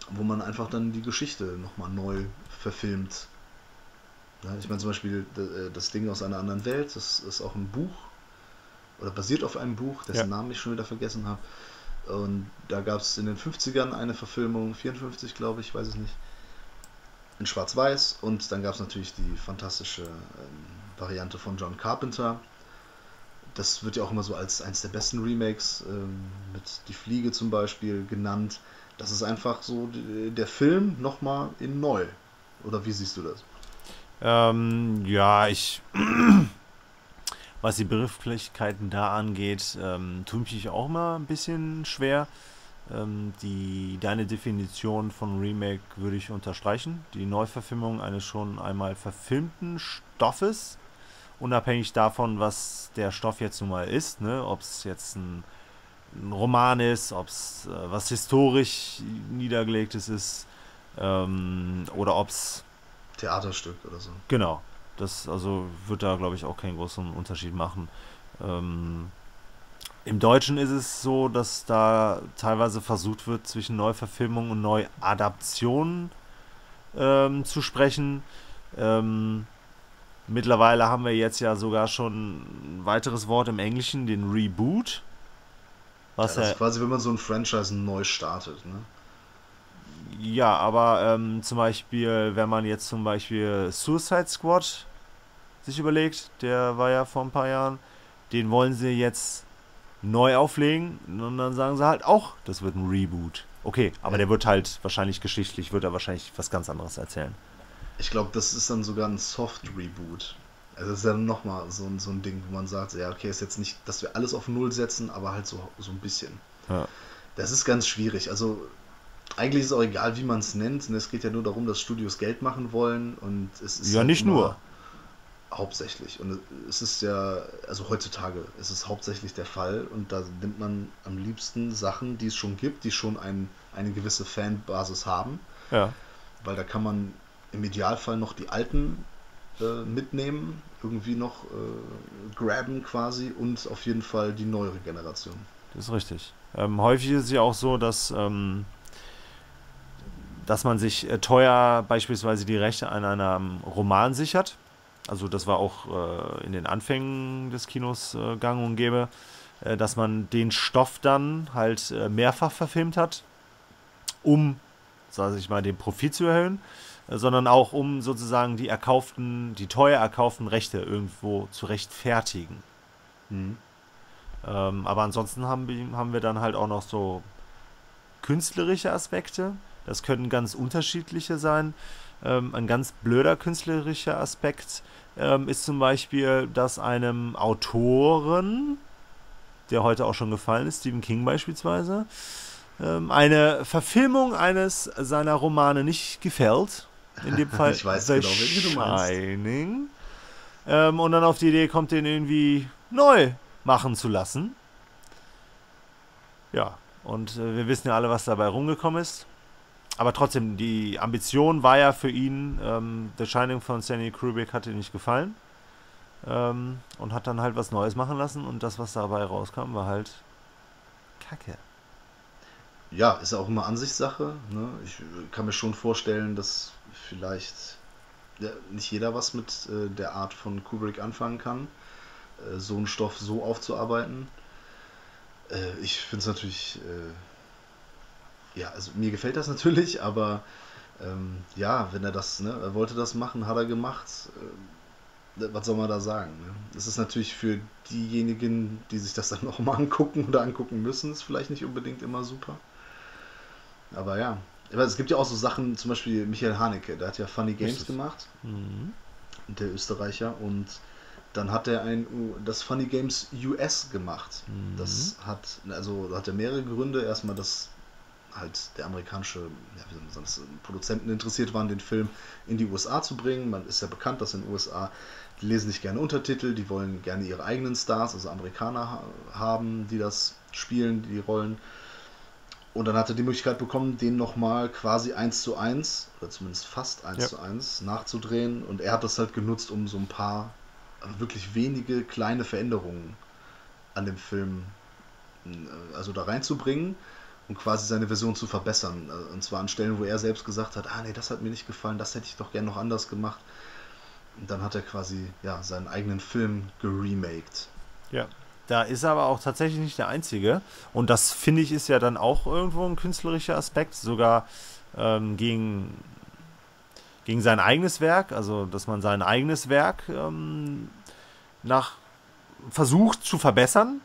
wo man einfach dann die Geschichte nochmal neu verfilmt. Ja, ich meine zum Beispiel äh, das Ding aus einer anderen Welt, das ist auch ein Buch oder basiert auf einem Buch, dessen ja. Namen ich schon wieder vergessen habe. Und da gab es in den 50ern eine Verfilmung, 54 glaube ich, weiß ich nicht in Schwarz-Weiß und dann gab es natürlich die fantastische ähm, Variante von John Carpenter. Das wird ja auch immer so als eines der besten Remakes ähm, mit Die Fliege zum Beispiel genannt. Das ist einfach so der Film nochmal in neu. Oder wie siehst du das? Ähm, ja, ich. <clears throat> was die Begrifflichkeiten da angeht, ähm, tue ich mich auch mal ein bisschen schwer. Ähm, die, deine Definition von Remake würde ich unterstreichen. Die Neuverfilmung eines schon einmal verfilmten Stoffes, unabhängig davon, was der Stoff jetzt nun mal ist, ne? ob es jetzt ein, ein, Roman ist, ob es äh, was historisch niedergelegtes ist ähm, oder ob es Theaterstück oder so. Genau. Das also wird da glaube ich auch keinen großen Unterschied machen. Ähm, im Deutschen ist es so, dass da teilweise versucht wird, zwischen Neuverfilmung und Neuadaption ähm, zu sprechen. Ähm, mittlerweile haben wir jetzt ja sogar schon ein weiteres Wort im Englischen, den Reboot. Was ja, das ist quasi, wenn man so ein Franchise neu startet, ne? Ja, aber ähm, zum Beispiel, wenn man jetzt zum Beispiel Suicide Squad sich überlegt, der war ja vor ein paar Jahren, den wollen sie jetzt neu auflegen und dann sagen sie halt auch, das wird ein Reboot. Okay, aber der wird halt wahrscheinlich geschichtlich, wird er wahrscheinlich was ganz anderes erzählen. Ich glaube, das ist dann sogar ein Soft-Reboot. Also das ist ja nochmal so, so ein Ding, wo man sagt, ja, okay, ist jetzt nicht, dass wir alles auf Null setzen, aber halt so, so ein bisschen. Ja. Das ist ganz schwierig. Also eigentlich ist es auch egal, wie man es nennt. Es geht ja nur darum, dass Studios Geld machen wollen und es ist Ja, halt nicht nur. Hauptsächlich. Und es ist ja, also heutzutage ist es hauptsächlich der Fall und da nimmt man am liebsten Sachen, die es schon gibt, die schon ein, eine gewisse Fanbasis haben, Ja. weil da kann man im Idealfall noch die alten äh, mitnehmen, irgendwie noch äh, graben quasi und auf jeden Fall die neuere Generation. Das ist richtig. Ähm, häufig ist es ja auch so, dass, ähm, dass man sich äh, teuer beispielsweise die Rechte an einem Roman sichert. Also das war auch äh, in den Anfängen des Kinos äh, gang und gäbe, äh, dass man den Stoff dann halt mehrfach verfilmt hat, um, sage ich mal, den Profit zu erhöhen, sondern auch um sozusagen die erkauften, die teuer erkauften Rechte irgendwo zu rechtfertigen. Mhm. Ähm, aber ansonsten haben haben wir dann halt auch noch so künstlerische Aspekte. Das können ganz unterschiedliche sein. Ähm, ein ganz blöder künstlerischer Aspekt ähm, ist zum Beispiel, dass einem Autoren, der heute auch schon gefallen ist, Stephen King beispielsweise, ähm, eine Verfilmung eines seiner Romane nicht gefällt. In dem <laughs> Fall Ich weiß The genau, welchen du meinst. Shining. Ähm, und dann auf die Idee kommt, den irgendwie neu machen zu lassen. Ja, und äh, wir wissen ja alle, was dabei rumgekommen ist. Aber trotzdem, die Ambition war ja für ihn, ähm, The Shining von Stanley Kubrick hat ihm nicht gefallen. Ähm, und hat dann halt was Neues machen lassen und das, was dabei rauskam, war halt Kacke. Ja, ist auch immer Ansichtssache. Ne? Ich äh, kann mir schon vorstellen, dass vielleicht ja, nicht jeder was mit äh, der Art von Kubrick anfangen kann, äh, so einen Stoff so aufzuarbeiten. Äh, ich finde es natürlich, äh, ja, also mir gefällt das natürlich, aber ähm, ja, wenn er das, ne, er wollte das machen, hat er gemacht. Äh, was soll man da sagen? Ne? Es ist natürlich für diejenigen, die sich das dann <laughs> nochmal angucken oder angucken müssen, ist vielleicht nicht unbedingt immer super. Aber ja. Es gibt ja auch so Sachen, zum Beispiel Michael Haneke, der hat ja Funny Games Richtig. gemacht, Mhm. der Österreicher, und dann hat er ein das Funny Games US gemacht. Mhm. Das hat, also hat er mehrere Gründe. Erstmal, dass halt der amerikanische ja, wie soll man dass Produzenten interessiert waren, den Film in die USA zu bringen. Man ist ja bekannt, dass in den USA die lesen nicht gerne Untertitel, die wollen gerne ihre eigenen Stars, also Amerikaner ha haben, die das spielen, die Rollen. Und dann hat er die Möglichkeit bekommen, den nochmal quasi eins zu eins, oder zumindest fast eins Ja. zu eins, nachzudrehen. Und er hat das halt genutzt, um so ein paar, also wirklich wenige kleine Veränderungen an dem Film äh, also da reinzubringen und quasi seine Version zu verbessern. Äh, Und zwar an Stellen, wo er selbst gesagt hat, ah nee, das hat mir nicht gefallen, das hätte ich doch gern noch anders gemacht. Und dann hat er quasi ja, seinen eigenen Film geremaked. Ja. Da ist er aber auch tatsächlich nicht der Einzige. Und das finde ich ist ja dann auch irgendwo ein künstlerischer Aspekt, sogar ähm, gegen, gegen sein eigenes Werk, also dass man sein eigenes Werk ähm, nach versucht zu verbessern.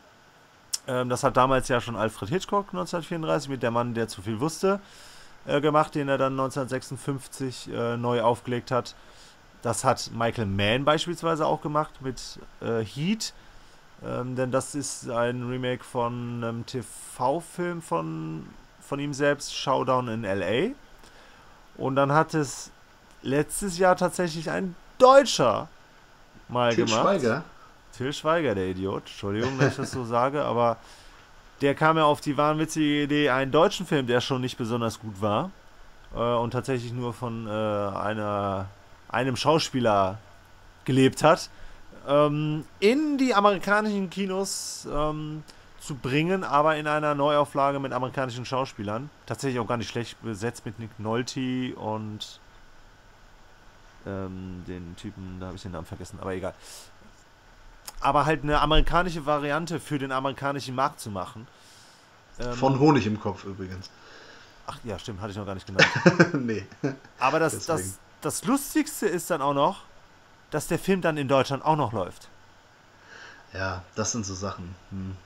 Ähm, das hat damals ja schon Alfred Hitchcock 1934 mit Der Mann, der zu viel wusste, äh, gemacht, den er dann 1956 äh, neu aufgelegt hat. Das hat Michael Mann beispielsweise auch gemacht mit äh, Heat. Ähm, denn das ist ein Remake von einem TV-Film von, von ihm selbst, Showdown in L.A. Und dann hat es letztes Jahr tatsächlich ein Deutscher mal Til gemacht. Schweiger, Till Schweiger, der Idiot. Entschuldigung, dass ich das so sage, aber der kam ja auf die wahnwitzige Idee, einen deutschen Film, der schon nicht besonders gut war äh, und tatsächlich nur von äh, einer, einem Schauspieler gelebt hat, ähm, in die amerikanischen Kinos ähm, zu bringen, aber in einer Neuauflage mit amerikanischen Schauspielern. Tatsächlich auch gar nicht schlecht besetzt mit Nick Nolte und ähm, den Typen, da habe ich den Namen vergessen, aber egal aber halt eine amerikanische Variante für den amerikanischen Markt zu machen. Ähm, von Honig im Kopf übrigens. Ach ja, stimmt, hatte ich noch gar nicht genannt. <laughs> nee. Aber das, Deswegen. das, das Lustigste ist dann auch noch, dass der Film dann in Deutschland auch noch läuft. Ja, das sind so Sachen. Hm.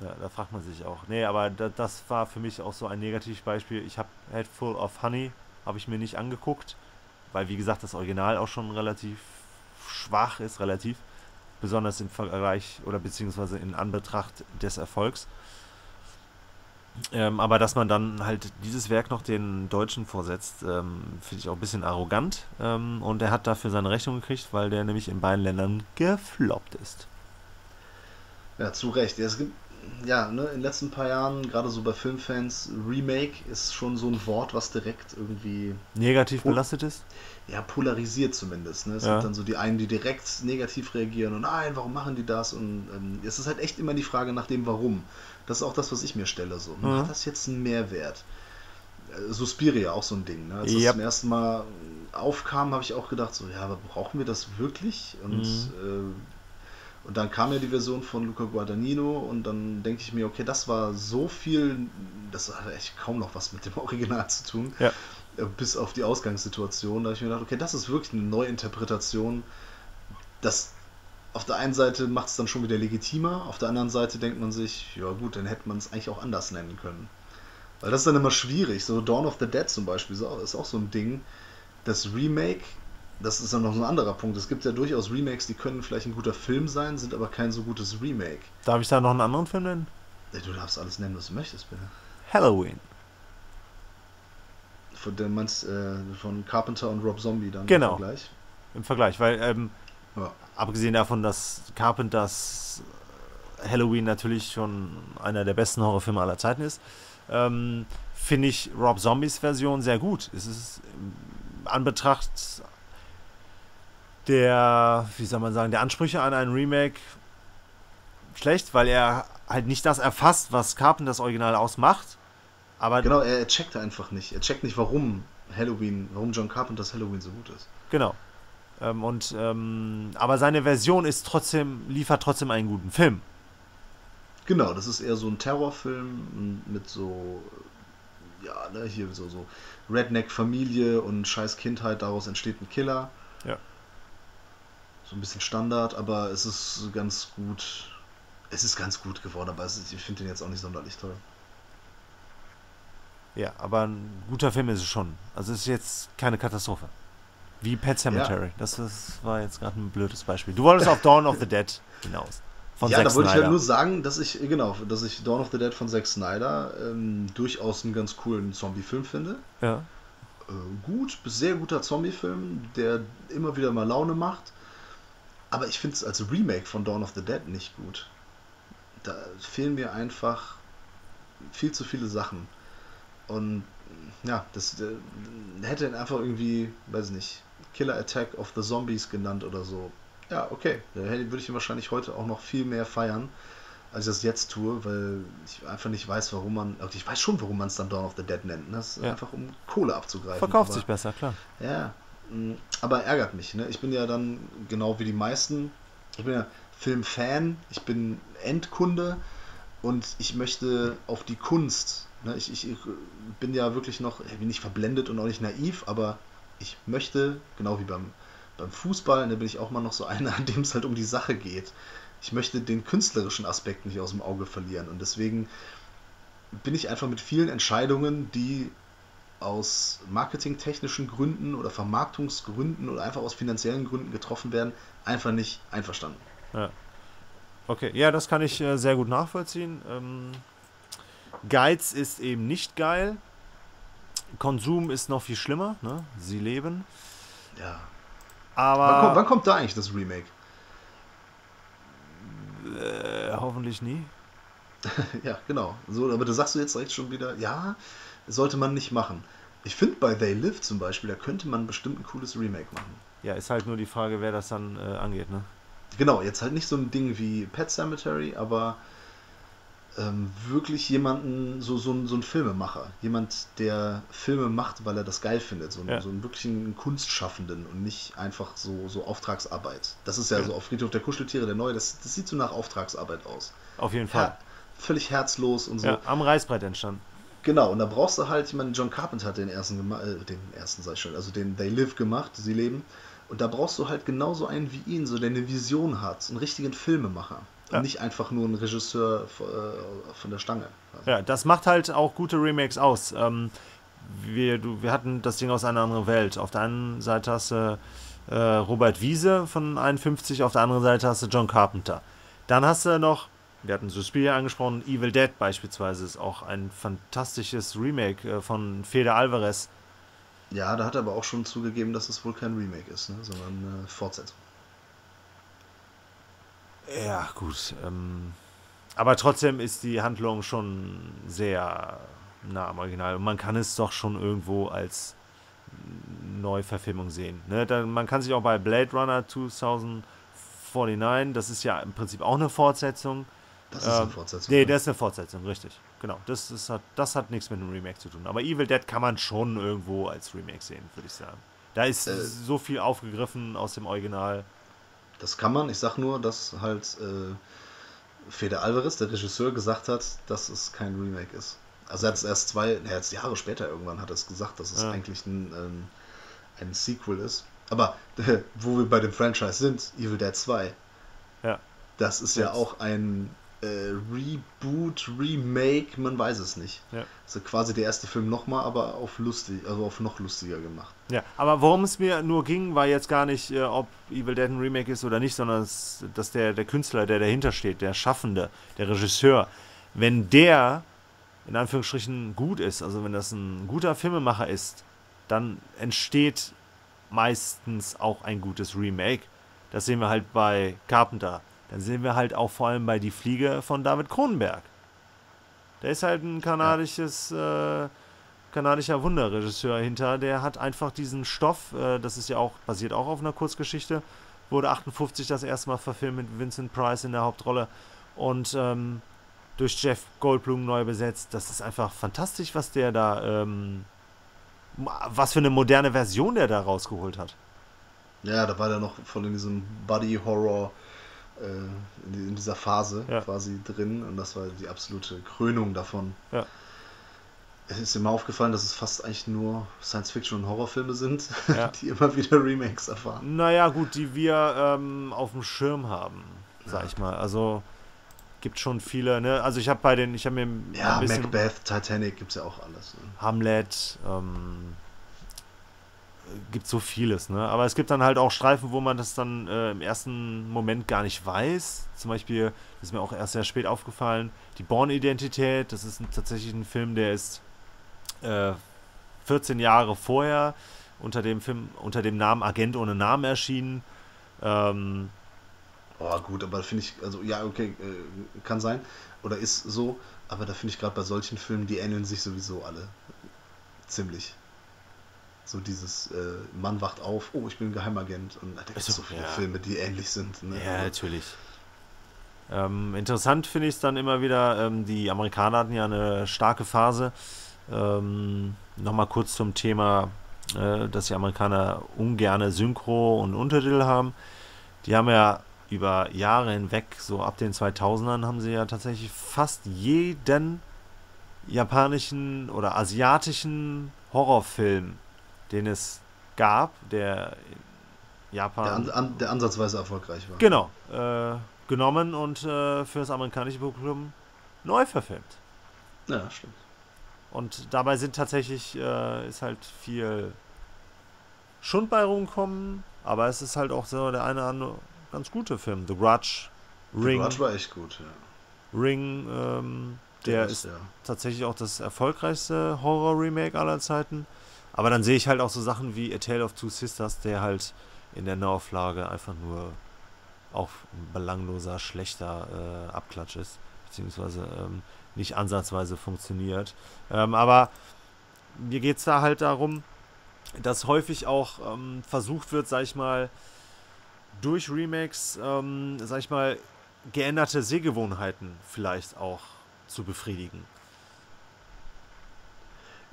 Ja, da fragt man sich auch. Nee, aber da, das war für mich auch so ein Negativbeispiel. Ich habe Head Full of Honey, habe ich mir nicht angeguckt, weil wie gesagt das Original auch schon relativ schwach ist, relativ. Besonders im Vergleich oder beziehungsweise in Anbetracht des Erfolgs. Ähm, aber dass man dann halt dieses Werk noch den Deutschen vorsetzt, ähm, finde ich auch ein bisschen arrogant. Ähm, und er hat dafür seine Rechnung gekriegt, weil der nämlich in beiden Ländern gefloppt ist. Ja, zu Recht. Es gibt, ja, ne, in den letzten paar Jahren, gerade so bei Filmfans, Remake ist schon so ein Wort, was direkt irgendwie. Negativ belastet ist? Ja, polarisiert zumindest. Ne? Es Ja. gibt dann so die einen, die direkt negativ reagieren und nein, warum machen die das? Und ähm, es ist halt echt immer die Frage nach dem Warum. Das ist auch das, was ich mir stelle. So. Mhm. Hat das jetzt einen Mehrwert? Äh, Suspiria, auch so ein Ding. Ne? Als das Yep. zum ersten Mal aufkam, habe ich auch gedacht, so, ja, aber brauchen wir das wirklich? Und, Mhm. Und dann kam ja die Version von Luca Guadagnino und dann denke ich mir, okay, das war so viel, das hat echt kaum noch was mit dem <laughs> Original zu tun. Ja. Äh, Bis auf die Ausgangssituation. Da habe ich mir gedacht, okay, das ist wirklich eine Neuinterpretation. Das auf der einen Seite macht es dann schon wieder legitimer, auf der anderen Seite denkt man sich, ja gut, dann hätte man es eigentlich auch anders nennen können. Weil das ist dann immer schwierig. So Dawn of the Dead zum Beispiel ist auch so ein Ding. Das Remake, das ist dann noch so ein anderer Punkt. Es gibt ja durchaus Remakes, die können vielleicht ein guter Film sein, sind aber kein so gutes Remake. Darf ich da noch einen anderen Film nennen? Du darfst alles nennen, was du möchtest, bitte. Halloween. Von der meinst äh, von Carpenter und Rob Zombie dann Genau. im Vergleich. Im Vergleich, weil ähm, Ja. abgesehen davon, dass Carpenters Halloween natürlich schon einer der besten Horrorfilme aller Zeiten ist, ähm, finde ich Rob Zombies Version sehr gut. Es ist im Anbetracht der, wie soll man sagen, der Ansprüche an ein Remake schlecht, weil er halt nicht das erfasst, was Carpenters Original ausmacht. Aber Genau, er, er checkt einfach nicht. Er checkt nicht, warum Halloween, warum John Carpenters Halloween so gut ist. Genau. Ähm, und ähm, aber seine Version ist trotzdem, liefert trotzdem einen guten Film. Genau, das ist eher so ein Terrorfilm mit so, ja, ne, hier so, so Redneck-Familie und scheiß Kindheit, daraus entsteht ein Killer. Ja. So ein bisschen Standard, aber es ist ganz gut. Es ist ganz gut geworden, aber ist, ich finde den jetzt auch nicht sonderlich toll. Ja, aber ein guter Film ist es schon. Also es ist jetzt keine Katastrophe. Wie Pet Cemetery. Das, das war jetzt gerade ein blödes Beispiel. Du wolltest auf Dawn of the Dead hinaus. Von ja, Zack da wollte ich Snyder. halt nur sagen, dass ich, genau, dass ich Dawn of the Dead von Zack Snyder ähm, durchaus einen ganz coolen Zombie-Film finde. ja. äh, gut, sehr guter Zombie-Film, der immer wieder mal Laune macht. Aber ich finde es als Remake von Dawn of the Dead nicht gut. Da fehlen mir einfach viel zu viele Sachen. Und ja, das äh, hätte ihn einfach irgendwie, weiß nicht, Killer Attack of the Zombies genannt oder so. Ja, okay. Da hätte- würde ich ihn wahrscheinlich heute auch noch viel mehr feiern, als ich das jetzt tue, weil ich einfach nicht weiß, warum man. also Ich weiß schon, warum man es dann Dawn of the Dead nennt. Ne? Das ist Ja. einfach um Kohle abzugreifen. Verkauft Aber- sich besser, klar. ja, aber ärgert mich. Ne? Ich bin ja dann genau wie die meisten. Ich bin ja Filmfan, ich bin Endkunde und ich möchte auf die Kunst. Ne? Ich, ich, ich bin ja wirklich noch, ich bin nicht verblendet und auch nicht naiv, aber ich möchte, genau wie beim, beim Fußball, da bin ich auch mal noch so <laughs> einer, an dem es halt um die Sache geht. Ich möchte den künstlerischen Aspekt nicht aus dem Auge verlieren und deswegen bin ich einfach mit vielen Entscheidungen, die aus marketingtechnischen Gründen oder Vermarktungsgründen oder einfach aus finanziellen Gründen getroffen werden, einfach nicht einverstanden. Okay, ja, das kann ich äh, sehr gut nachvollziehen. Ähm, Geiz ist eben nicht geil. Konsum ist noch viel schlimmer. Ne? Sie leben. Ja. Aber Wann, kommt, wann kommt da eigentlich das Remake? äh, hoffentlich nie. <laughs> ja, genau. So, aber da sagst du jetzt direkt schon wieder, ja, sollte man nicht machen. Ich finde bei They Live zum Beispiel, da könnte man bestimmt ein cooles Remake machen. Ja, ist halt nur die Frage, wer das dann äh, angeht. Ne? Genau, jetzt halt nicht so ein Ding wie Pet Cemetery, aber ähm, wirklich jemanden, so, so, ein- so ein Filmemacher. Jemand, der Filme macht, weil er das geil findet. So, einen- Ja. so einen wirklichen Kunstschaffenden und nicht einfach so, so Auftragsarbeit. Das ist ja, Ja. so auf Friedhof der Kuscheltiere, der neue, das, das sieht so nach Auftragsarbeit aus. Auf jeden Fall. Her völlig herzlos und so. Ja, am Reißbrett entstanden. Genau, und da brauchst du halt, ich meine, John Carpenter hat den ersten gemacht, äh, den ersten sag ich schon, also den They Live gemacht, sie leben. Und da brauchst du halt genauso einen wie ihn, so der eine Vision hat, einen richtigen Filmemacher. Ja. Und nicht einfach nur einen Regisseur äh, von der Stange. Ja, das macht halt auch gute Remakes aus. Ähm, wir, du, wir hatten das Ding aus einer anderen Welt. Auf der einen Seite hast du äh, Robert Wiese von 51, auf der anderen Seite hast du John Carpenter. Dann hast du noch, wir hatten Suspiria angesprochen, Evil Dead beispielsweise ist auch ein fantastisches Remake äh, von Fede Alvarez. Ja, da hat er aber auch schon zugegeben, dass es wohl kein Remake ist, ne, sondern eine Fortsetzung. Ja, gut. Ähm, aber trotzdem ist die Handlung schon sehr nah am Original. Und man kann es doch schon irgendwo als Neuverfilmung sehen. Ne? Da, man kann sich auch bei Blade Runner 2049, das ist ja im Prinzip auch eine Fortsetzung. Das ist eine ähm, Fortsetzung. Nee, das ist eine Fortsetzung, richtig. Genau. Das, ist, hat, das hat nichts mit einem Remake zu tun. Aber Evil Dead kann man schon irgendwo als Remake sehen, würde ich sagen. Da ist äh, so viel aufgegriffen aus dem Original. Das kann man. Ich sag nur, dass halt äh, Fede Alvarez, der Regisseur, gesagt hat, dass es kein Remake ist. Also er hat es erst zwei, ja, jetzt Jahre später irgendwann hat er es gesagt, dass es ja. eigentlich ein, ähm, ein Sequel ist. Aber äh, <laughs> wo wir bei dem Franchise sind, Evil Dead 2. Ja. Das ist Jetzt. ja auch ein äh, Reboot, Remake, man weiß es nicht. Ja. Also quasi der erste Film nochmal, aber auf lustig, also auf noch lustiger gemacht. Ja, aber worum es mir nur ging, war jetzt gar nicht, äh, ob Evil Dead ein Remake ist oder nicht, sondern dass, dass der, der Künstler, der dahinter steht, der Schaffende, der Regisseur, wenn der in Anführungsstrichen gut ist, also wenn das ein guter Filmemacher ist, dann entsteht meistens auch ein gutes Remake. Das sehen wir halt bei Carpenter. Dann sehen wir halt auch vor allem bei Die Fliege von David Cronenberg. Der ist halt ein kanadisches, äh, kanadischer Wunderregisseur hinter. Der hat einfach diesen Stoff, äh, das ist ja auch, basiert auch auf einer Kurzgeschichte, wurde 58 das erste Mal verfilmt mit Vincent Price in der Hauptrolle. Und ähm, durch Jeff Goldblum neu besetzt. Das ist einfach fantastisch, was der da, ähm, was für eine moderne Version der da rausgeholt hat. Ja, da war der noch voll in diesem Buddy Horror äh, in, dieser Phase ja. quasi drin und das war die absolute Krönung davon. Ja. Es ist mir aufgefallen, dass es fast eigentlich nur Science-Fiction- und Horrorfilme sind, ja. <laughs> die immer wieder Remakes erfahren. Naja, gut, die wir ähm, auf dem Schirm haben, sag ich mal. Also gibt schon viele, ne? Also ich habe bei den, ich habe mir ja, Macbeth, Titanic gibt es ja auch alles. Ne? Hamlet, ähm, gibt so vieles, ne? Aber es gibt dann halt auch Streifen, wo man das dann äh, im ersten Moment gar nicht weiß. Zum Beispiel, das ist mir auch erst sehr spät aufgefallen, die Born-Identität, das ist ein, tatsächlich ein Film, der ist äh, 14 Jahre vorher unter dem Film, unter dem Namen Agent ohne Namen erschienen. Ähm, Oh, gut, aber finde ich, also ja, okay, äh, kann sein. Oder ist so, aber da finde ich gerade bei solchen Filmen, die ähneln sich sowieso alle ziemlich. So dieses äh, Mann wacht auf, oh, ich bin Geheimagent. Und da gibt es so viele ja. Filme, die ähnlich sind. Ne? Ja, natürlich. Ähm, interessant finde ich es dann immer wieder, ähm, die Amerikaner hatten ja eine starke Phase. Ähm, Nochmal kurz zum Thema, äh, dass die Amerikaner ungerne Synchro und Untertitel haben. Die haben ja über Jahre hinweg, so ab den 2000ern, haben sie ja tatsächlich fast jeden japanischen oder asiatischen Horrorfilm, den es gab, der in Japan. Der, an, an, der ansatzweise erfolgreich war. Genau. Äh, genommen und äh, für das amerikanische Publikum neu verfilmt. Ja, stimmt. Und dabei sind tatsächlich, äh, ist halt viel Schund bei rumgekommen, aber es ist halt auch so der eine oder andere ganz gute Film. The Grudge, Ring. The Grudge war echt gut, ja. Ring, ähm, der, der ist, ist ja. tatsächlich auch das erfolgreichste Horror-Remake aller Zeiten. Aber dann sehe ich halt auch so Sachen wie A Tale of Two Sisters, der halt in der Neuauflage einfach nur auch ein belangloser, schlechter äh, Abklatsch ist, beziehungsweise ähm, nicht ansatzweise funktioniert. Ähm, aber mir geht es da halt darum, dass häufig auch ähm, versucht wird, sag ich mal, durch Remakes, ähm, sag ich mal, geänderte Sehgewohnheiten vielleicht auch zu befriedigen.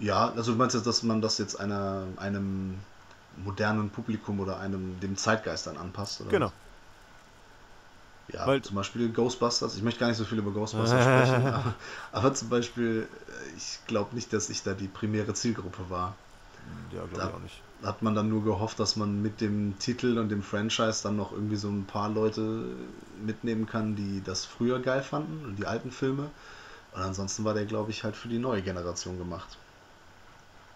Ja, also du meinst jetzt, dass man das jetzt einer, einem modernen Publikum oder einem dem Zeitgeist dann anpasst? Oder genau. Was? Ja, Weil, zum Beispiel Ghostbusters. Ich möchte gar nicht so viel über Ghostbusters <laughs> sprechen, aber, aber, zum Beispiel, ich glaube nicht, dass ich da die primäre Zielgruppe war. Ja, glaube ich auch nicht hat man dann nur gehofft, dass man mit dem Titel und dem Franchise dann noch irgendwie so ein paar Leute mitnehmen kann, die das früher geil fanden die alten Filme. Und ansonsten war der, glaube ich, halt für die neue Generation gemacht.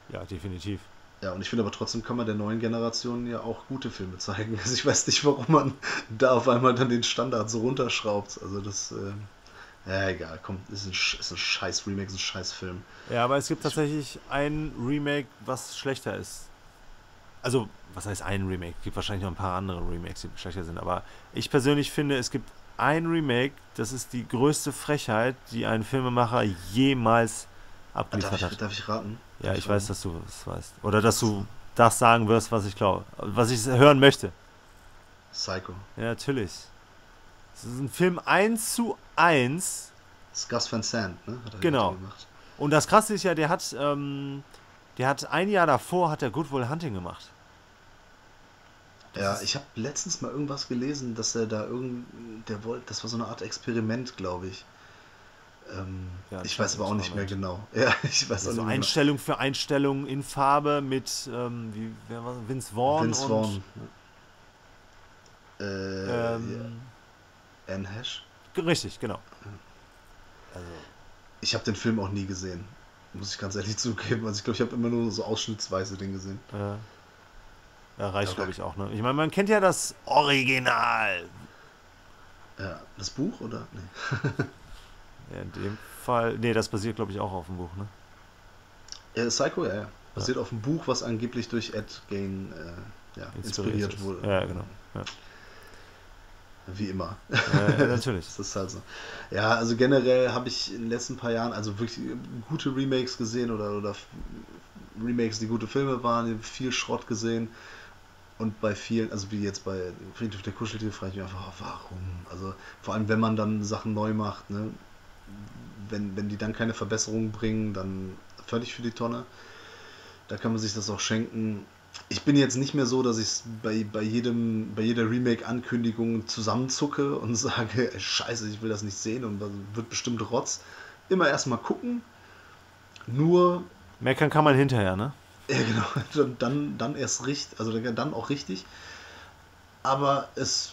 Ja, definitiv. Ja, und ich finde aber trotzdem kann man der neuen Generation ja auch gute Filme zeigen. <laughs> Also ich weiß nicht, warum man da auf einmal dann den Standard so runterschraubt. Also das, äh, ja egal, komm, ist ein, ist ein scheiß Remake, ist ein scheiß Film. Ja, aber es gibt tatsächlich ein Remake, was schlechter ist. Also, was heißt ein Remake? Es gibt wahrscheinlich noch ein paar andere Remakes, die schlechter sind. Aber ich persönlich finde, es gibt ein Remake, das ist die größte Frechheit, die ein Filmemacher jemals abgeliefert darf ich, hat. Darf ich raten? Ja, ich weiß, dass du es weißt. Oder dass du das sagen wirst, was ich glaube. Was ich hören möchte. Psycho. Ja, natürlich. Es ist ein Film 1 zu 1. Das ist Gus Van Sant, ne? Hat er Genau. gemacht. Und das krasse ist ja, der hat, ähm, der hat ein Jahr davor hat er Good Will Hunting gemacht. Das Ja, ich habe letztens mal irgendwas gelesen, dass er da irgend, der wollte, das war so eine Art Experiment, glaube ich. Ähm, Ja, ich weiß aber auch nicht mehr genau. <laughs> Ja, ich weiß Also auch nicht mehr Einstellung für Einstellung in Farbe mit ähm, wie, wer war, Vince. Vaughn Vince Vaughn. Äh, ähm, ja. Anne Hash. richtig, genau. Also, Ich habe den Film auch nie gesehen, muss ich ganz ehrlich <laughs> zugeben. Also ich glaube, ich habe immer nur so ausschnittsweise den gesehen. äh, ja, reicht Ja, glaube ich auch. Ne? Ich meine, man kennt ja das Original. Ja, das Buch oder? Nee. <laughs> Ja, in dem Fall, nee, das basiert glaube ich auch auf dem Buch. Ne? Ja, Psycho, ja, ja. Basiert auf einem Buch, was angeblich durch Ed Gain äh, ja, inspiriert, ist. wurde. Ja, genau. Ja, Wie immer. ja, ja natürlich. <laughs> Das ist halt so. Ja, also generell habe ich in den letzten paar Jahren also wirklich gute Remakes gesehen oder, oder Remakes, die gute Filme waren, viel Schrott gesehen. Und bei vielen, also wie jetzt bei Friedhof der Kuscheltiere, frage ich mich einfach, oh, warum? Also vor allem, wenn man dann Sachen neu macht, ne? Wenn, wenn die dann keine Verbesserungen bringen, dann völlig für die Tonne. Da kann man sich das auch schenken. Ich bin jetzt nicht mehr so, dass ich bei, bei, jedem, bei jeder Remake-Ankündigung zusammenzucke und <laughs> sage, scheiße, ich will das nicht sehen und wird bestimmt Rotz. Immer erstmal gucken. Nur, Meckern kann man hinterher, ne? ja genau, <laughs> dann, dann, erst richtig, also dann auch richtig. Aber es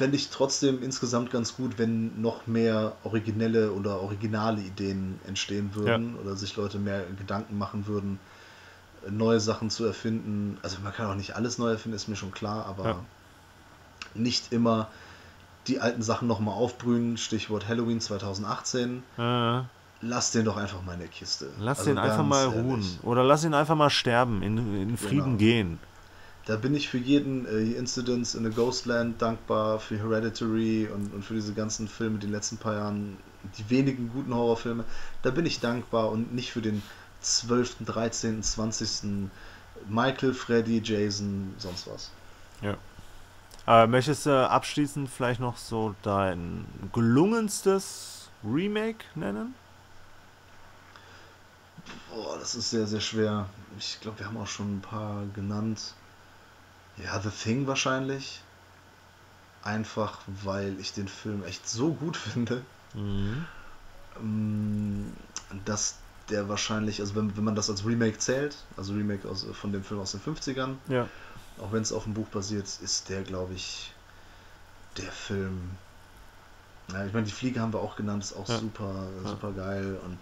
fände ich trotzdem insgesamt ganz gut, wenn noch mehr originelle oder originale Ideen entstehen würden oder sich Leute mehr Gedanken machen würden, neue Sachen zu erfinden. Also man kann auch nicht alles neu erfinden, ist mir schon klar, aber Ja. nicht immer die alten Sachen nochmal aufbrühen. Stichwort Halloween 2018. Äh, Lass den doch einfach mal in der Kiste. lass Also ihn einfach mal ehrlich. ruhen. Oder lass ihn einfach mal sterben, in, in Frieden Genau. gehen. Da bin ich für jeden äh, Incidents in a Ghostland dankbar, für Hereditary und, und für diese ganzen Filme, die letzten paar Jahren, die wenigen guten Horrorfilme. Da bin ich dankbar und nicht für den 12., 13., 20. Michael, Freddy, Jason, sonst was. Äh, möchtest du abschließend vielleicht noch so dein gelungenstes Remake nennen? Boah, das ist sehr, sehr schwer. Ich glaube, wir haben auch schon ein paar genannt. Ja, The Thing wahrscheinlich. Einfach, weil ich den Film echt so gut <laughs> finde. Mhm. Ähm, dass der wahrscheinlich, also wenn, wenn man das als Remake zählt, also Remake aus, von dem Film aus den 50ern, Ja. auch wenn es auf dem Buch basiert, ist der, glaube ich, der Film. Ja, ich meine, die Fliege haben wir auch genannt, ist auch Ja. super, super geil. Und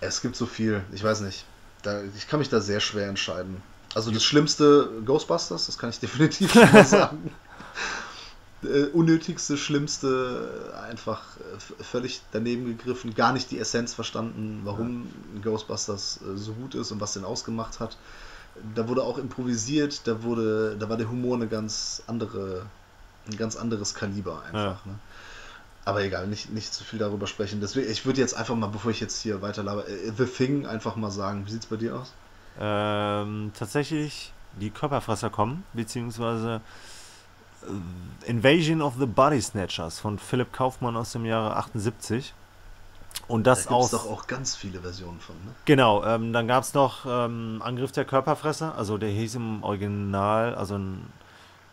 es gibt so viel, ich weiß nicht. Da, ich kann mich da sehr schwer entscheiden. Also das schlimmste Ghostbusters, das kann ich <laughs> definitiv schon mal sagen. Äh, unnötigste, schlimmste, einfach äh, völlig daneben gegriffen, gar nicht die Essenz verstanden, warum Ghostbusters äh, so gut ist und was den ausgemacht hat. Da wurde auch improvisiert, da wurde, da war der Humor eine ganz andere, ein ganz anderes Kaliber einfach. Ne? Aber egal, nicht, nicht zu viel darüber sprechen. Deswegen, ich würde jetzt einfach mal, bevor ich jetzt hier weiterlaber, äh, The Thing einfach mal sagen. Wie sieht's bei dir aus? Ähm, tatsächlich die Körperfresser kommen, beziehungsweise äh, Invasion of the Body Snatchers von Philipp Kaufmann aus dem Jahre 78. Und das da gibt es aus. doch auch ganz viele Versionen von, ne? Genau, ähm, dann gab es noch ähm, Angriff der Körperfresser, also der hieß im Original, also in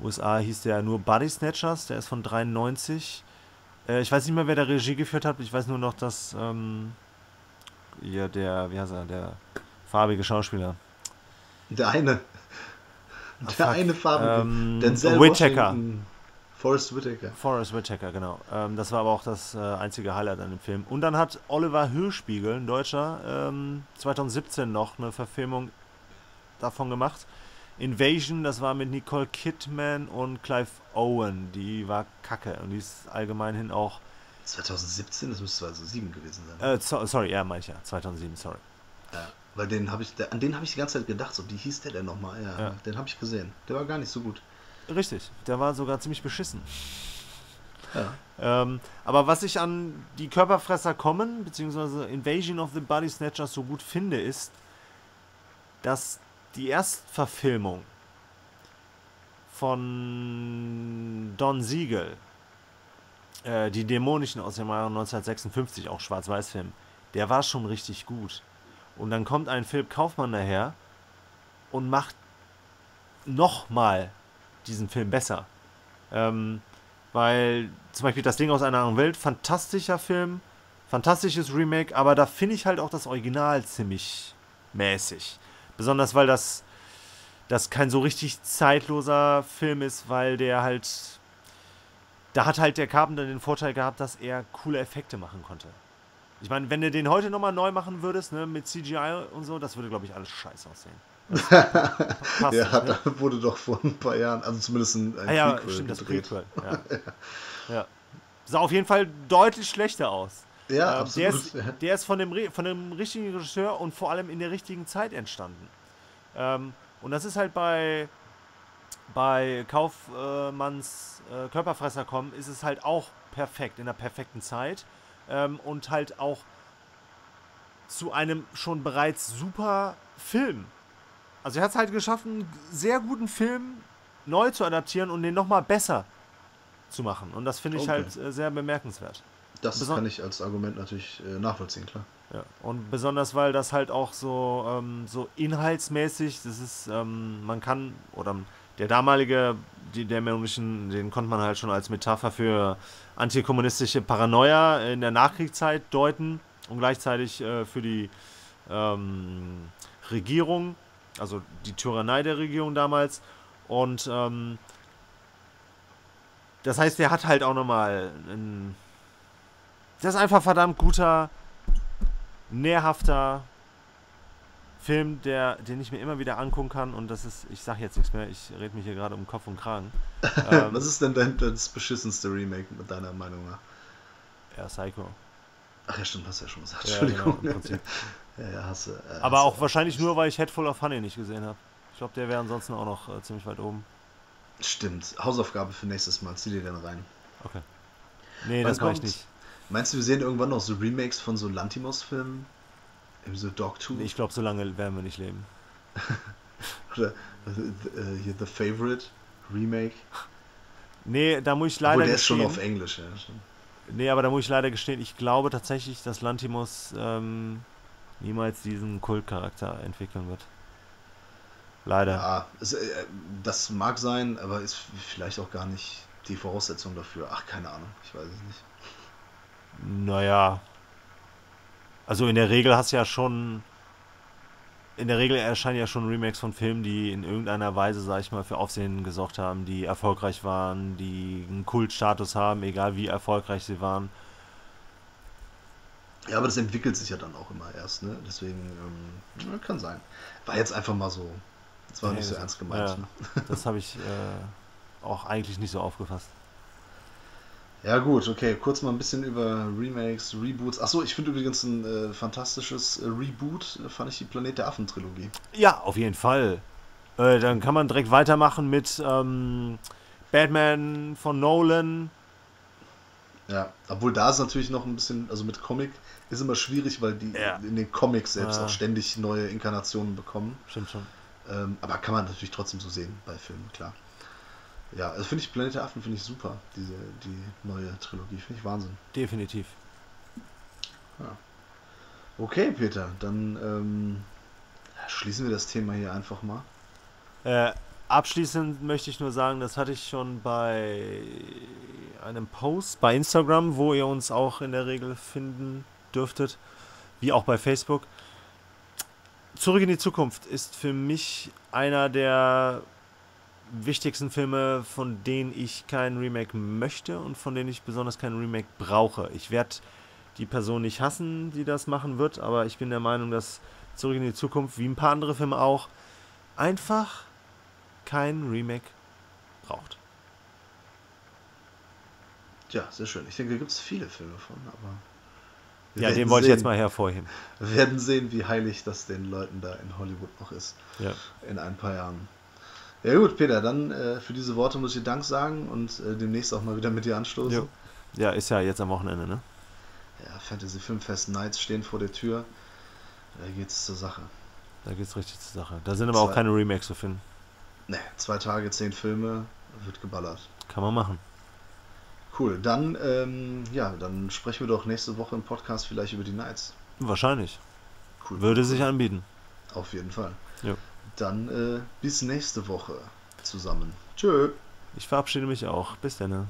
USA hieß der nur Body Snatchers, der ist von 93. Äh, ich weiß nicht mehr, wer der Regie geführt hat, ich weiß nur noch, dass ähm, ja, der, wie heißt er, der farbige Schauspieler. Der eine. Ah, Der fuck. eine Farbige. Ähm, Denzel Whittaker. Washington. Forrest Whitaker. Forrest Whitaker, genau. Ähm, das war aber auch das äh, einzige Highlight an dem Film. Und dann hat Oliver Hirschspiegel, ein Deutscher, ähm, 2017 noch eine Verfilmung davon gemacht. Invasion, das war mit Nicole Kidman und Clive Owen. Die war kacke und die ist allgemein hin auch. 2017, das müsste 2007 gewesen sein. Äh, so, sorry, ja, meine ich ja. 2007, sorry. Ja, weil den habe ich, an den habe ich die ganze Zeit gedacht, so, wie hieß der denn nochmal? Ja, Ja. den habe ich gesehen. Der war gar nicht so gut. Richtig, der war sogar ziemlich beschissen. Ja. Ähm, aber was ich an die Körperfresser kommen, beziehungsweise Invasion of the Body Snatchers so gut finde, ist, dass die Erstverfilmung von Don Siegel, äh, die Dämonischen aus dem Jahre 1956, auch Schwarz-Weiß-Film, der war schon richtig gut. Und dann kommt ein Philipp Kaufmann daher und macht nochmal diesen Film besser. Ähm, weil zum Beispiel das Ding aus einer anderen Welt, fantastischer Film, fantastisches Remake, aber da finde ich halt auch das Original ziemlich mäßig. Besonders weil das, das kein so richtig zeitloser Film ist, weil der halt. Da hat halt der Carpenter den Vorteil gehabt, dass er coole Effekte machen konnte. Ich meine, wenn du den heute nochmal neu machen würdest, ne, mit CGI und so, das würde, glaube ich, alles scheiße aussehen. Das <laughs> Ja, nicht, ne? da wurde doch vor ein paar Jahren, also zumindest ein, ein Ah ja, Prequel stimmt, das gedreht. Prequel. <laughs> Ja. ja. Sah auf jeden Fall deutlich schlechter aus. Ja, der, absolut. ist, der ist von dem, von dem richtigen Regisseur und vor allem in der richtigen Zeit entstanden. Ähm, und das ist halt bei, bei Kaufmanns äh, Körperfresser kommen, ist es halt auch perfekt, in der perfekten Zeit. Ähm, und halt auch zu einem schon bereits super Film. Also er hat es halt geschafft, einen sehr guten Film neu zu adaptieren und den nochmal besser zu machen. Und das finde ich Okay. halt äh, sehr bemerkenswert. das beson- kann ich als Argument natürlich äh, nachvollziehen, klar. Ja, und besonders weil das halt auch so, ähm, so inhaltsmäßig, das ist, ähm, man kann, oder der damalige, die dämonischen, den konnte man halt schon als Metapher für antikommunistische Paranoia in der Nachkriegszeit deuten und gleichzeitig äh, für die ähm, Regierung, also die Tyrannei der Regierung damals. Und ähm, das heißt, der hat halt auch nochmal ein. Das ist einfach verdammt guter, nährhafter Film, der, den ich mir immer wieder angucken kann. Und das ist, ich sage jetzt nichts mehr, ich rede mich hier gerade um Kopf und Kragen. <laughs> Ähm, Was ist denn dein, das beschissenste Remake mit deiner Meinung nach? ja, Psycho. Ach ja, stimmt, hast du ja schon gesagt. Ja, Entschuldigung. genau, im Prinzip. <laughs> ja, ja, hast du. Äh, Aber hast auch wahrscheinlich nur, weil ich Head Full of Honey nicht gesehen habe. Ich glaube, der wäre ansonsten auch noch äh, ziemlich weit oben. Stimmt. Hausaufgabe für nächstes Mal. Zieh dir den rein. Okay. Nee, Wann das mache ich nicht. Meinst du, wir sehen irgendwann noch so Remakes von so Lantimos-Filmen? So Dogtooth? Nee, ich glaube, so lange werden wir nicht leben. <laughs> Oder äh, hier The Favorite Remake? Nee, da muss ich Obwohl, leider der ist schon gestehen. auf Englisch, ja. Nee, aber da muss ich leider gestehen, ich glaube tatsächlich, dass Lantimos ähm, niemals diesen Kultcharakter entwickeln wird. Leider. Ja, es, äh, das mag sein, aber ist vielleicht auch gar nicht die Voraussetzung dafür. Ach, keine Ahnung, ich weiß es nicht. Naja. Also in der Regel hast du ja schon. In der Regel erscheinen ja schon Remakes von Filmen, die in irgendeiner Weise, sag ich mal, für Aufsehen gesorgt haben, die erfolgreich waren, die einen Kultstatus haben, egal wie erfolgreich sie waren. Ja, aber das entwickelt sich ja dann auch immer erst, ne? Deswegen, ähm, kann sein. War jetzt einfach mal so. Das war Nee, nicht so ernst gemeint. ja. Ne? Das habe ich äh, auch eigentlich nicht so aufgefasst. Ja gut, okay, kurz mal ein bisschen über Remakes, Reboots. Achso, ich finde übrigens ein äh, fantastisches äh, Reboot, äh, fand ich die Planet der Affen Trilogie. Ja, auf jeden Fall. Äh, dann kann man direkt weitermachen mit ähm, Batman von Nolan. Ja, obwohl da ist natürlich noch ein bisschen, also mit Comic ist immer schwierig, weil die Ja. in den Comics selbst Ah. auch ständig neue Inkarnationen bekommen. Stimmt schon. Ähm, aber kann man natürlich trotzdem so sehen bei Filmen, klar. Ja, also finde ich Planet der Affen finde ich super, diese die neue Trilogie, finde ich Wahnsinn. Definitiv. Okay, Peter, dann ähm, schließen wir das Thema hier einfach mal. Äh, abschließend möchte ich nur sagen, das hatte ich schon bei einem Post bei Instagram, wo ihr uns auch in der Regel finden dürftet, wie auch bei Facebook. Zurück in die Zukunft ist für mich einer der wichtigsten Filme, von denen ich kein Remake möchte und von denen ich besonders kein Remake brauche. Ich werde die Person nicht hassen, die das machen wird, aber ich bin der Meinung, dass Zurück in die Zukunft, wie ein paar andere Filme auch, einfach kein Remake braucht. Ja, sehr schön. Ich denke, da gibt es viele Filme von, aber. wir Ja, den wollte ich jetzt sehen. mal hervorheben. Wir werden sehen, wie heilig das den Leuten da in Hollywood noch ist. Ja. In ein paar Jahren. Ja, gut, Peter, dann äh, für diese Worte muss ich dir Dank sagen und äh, demnächst auch mal wieder mit dir anstoßen. Jo. Ja, ist ja jetzt am Wochenende, ne? Ja, Fantasy Filmfest Nights stehen vor der Tür. Da geht's zur Sache. Da geht's richtig zur Sache. Da sind aber auch keine Remakes zu finden. Ne, zwei Tage, zehn Filme, wird geballert. Kann man machen. Cool, dann, ähm, ja, dann sprechen wir doch nächste Woche im Podcast vielleicht über die Nights. Wahrscheinlich. Cool. Würde sich anbieten. Auf jeden Fall. Ja. Dann äh, bis nächste Woche zusammen. Tschö. Ich verabschiede mich auch. Bis dann.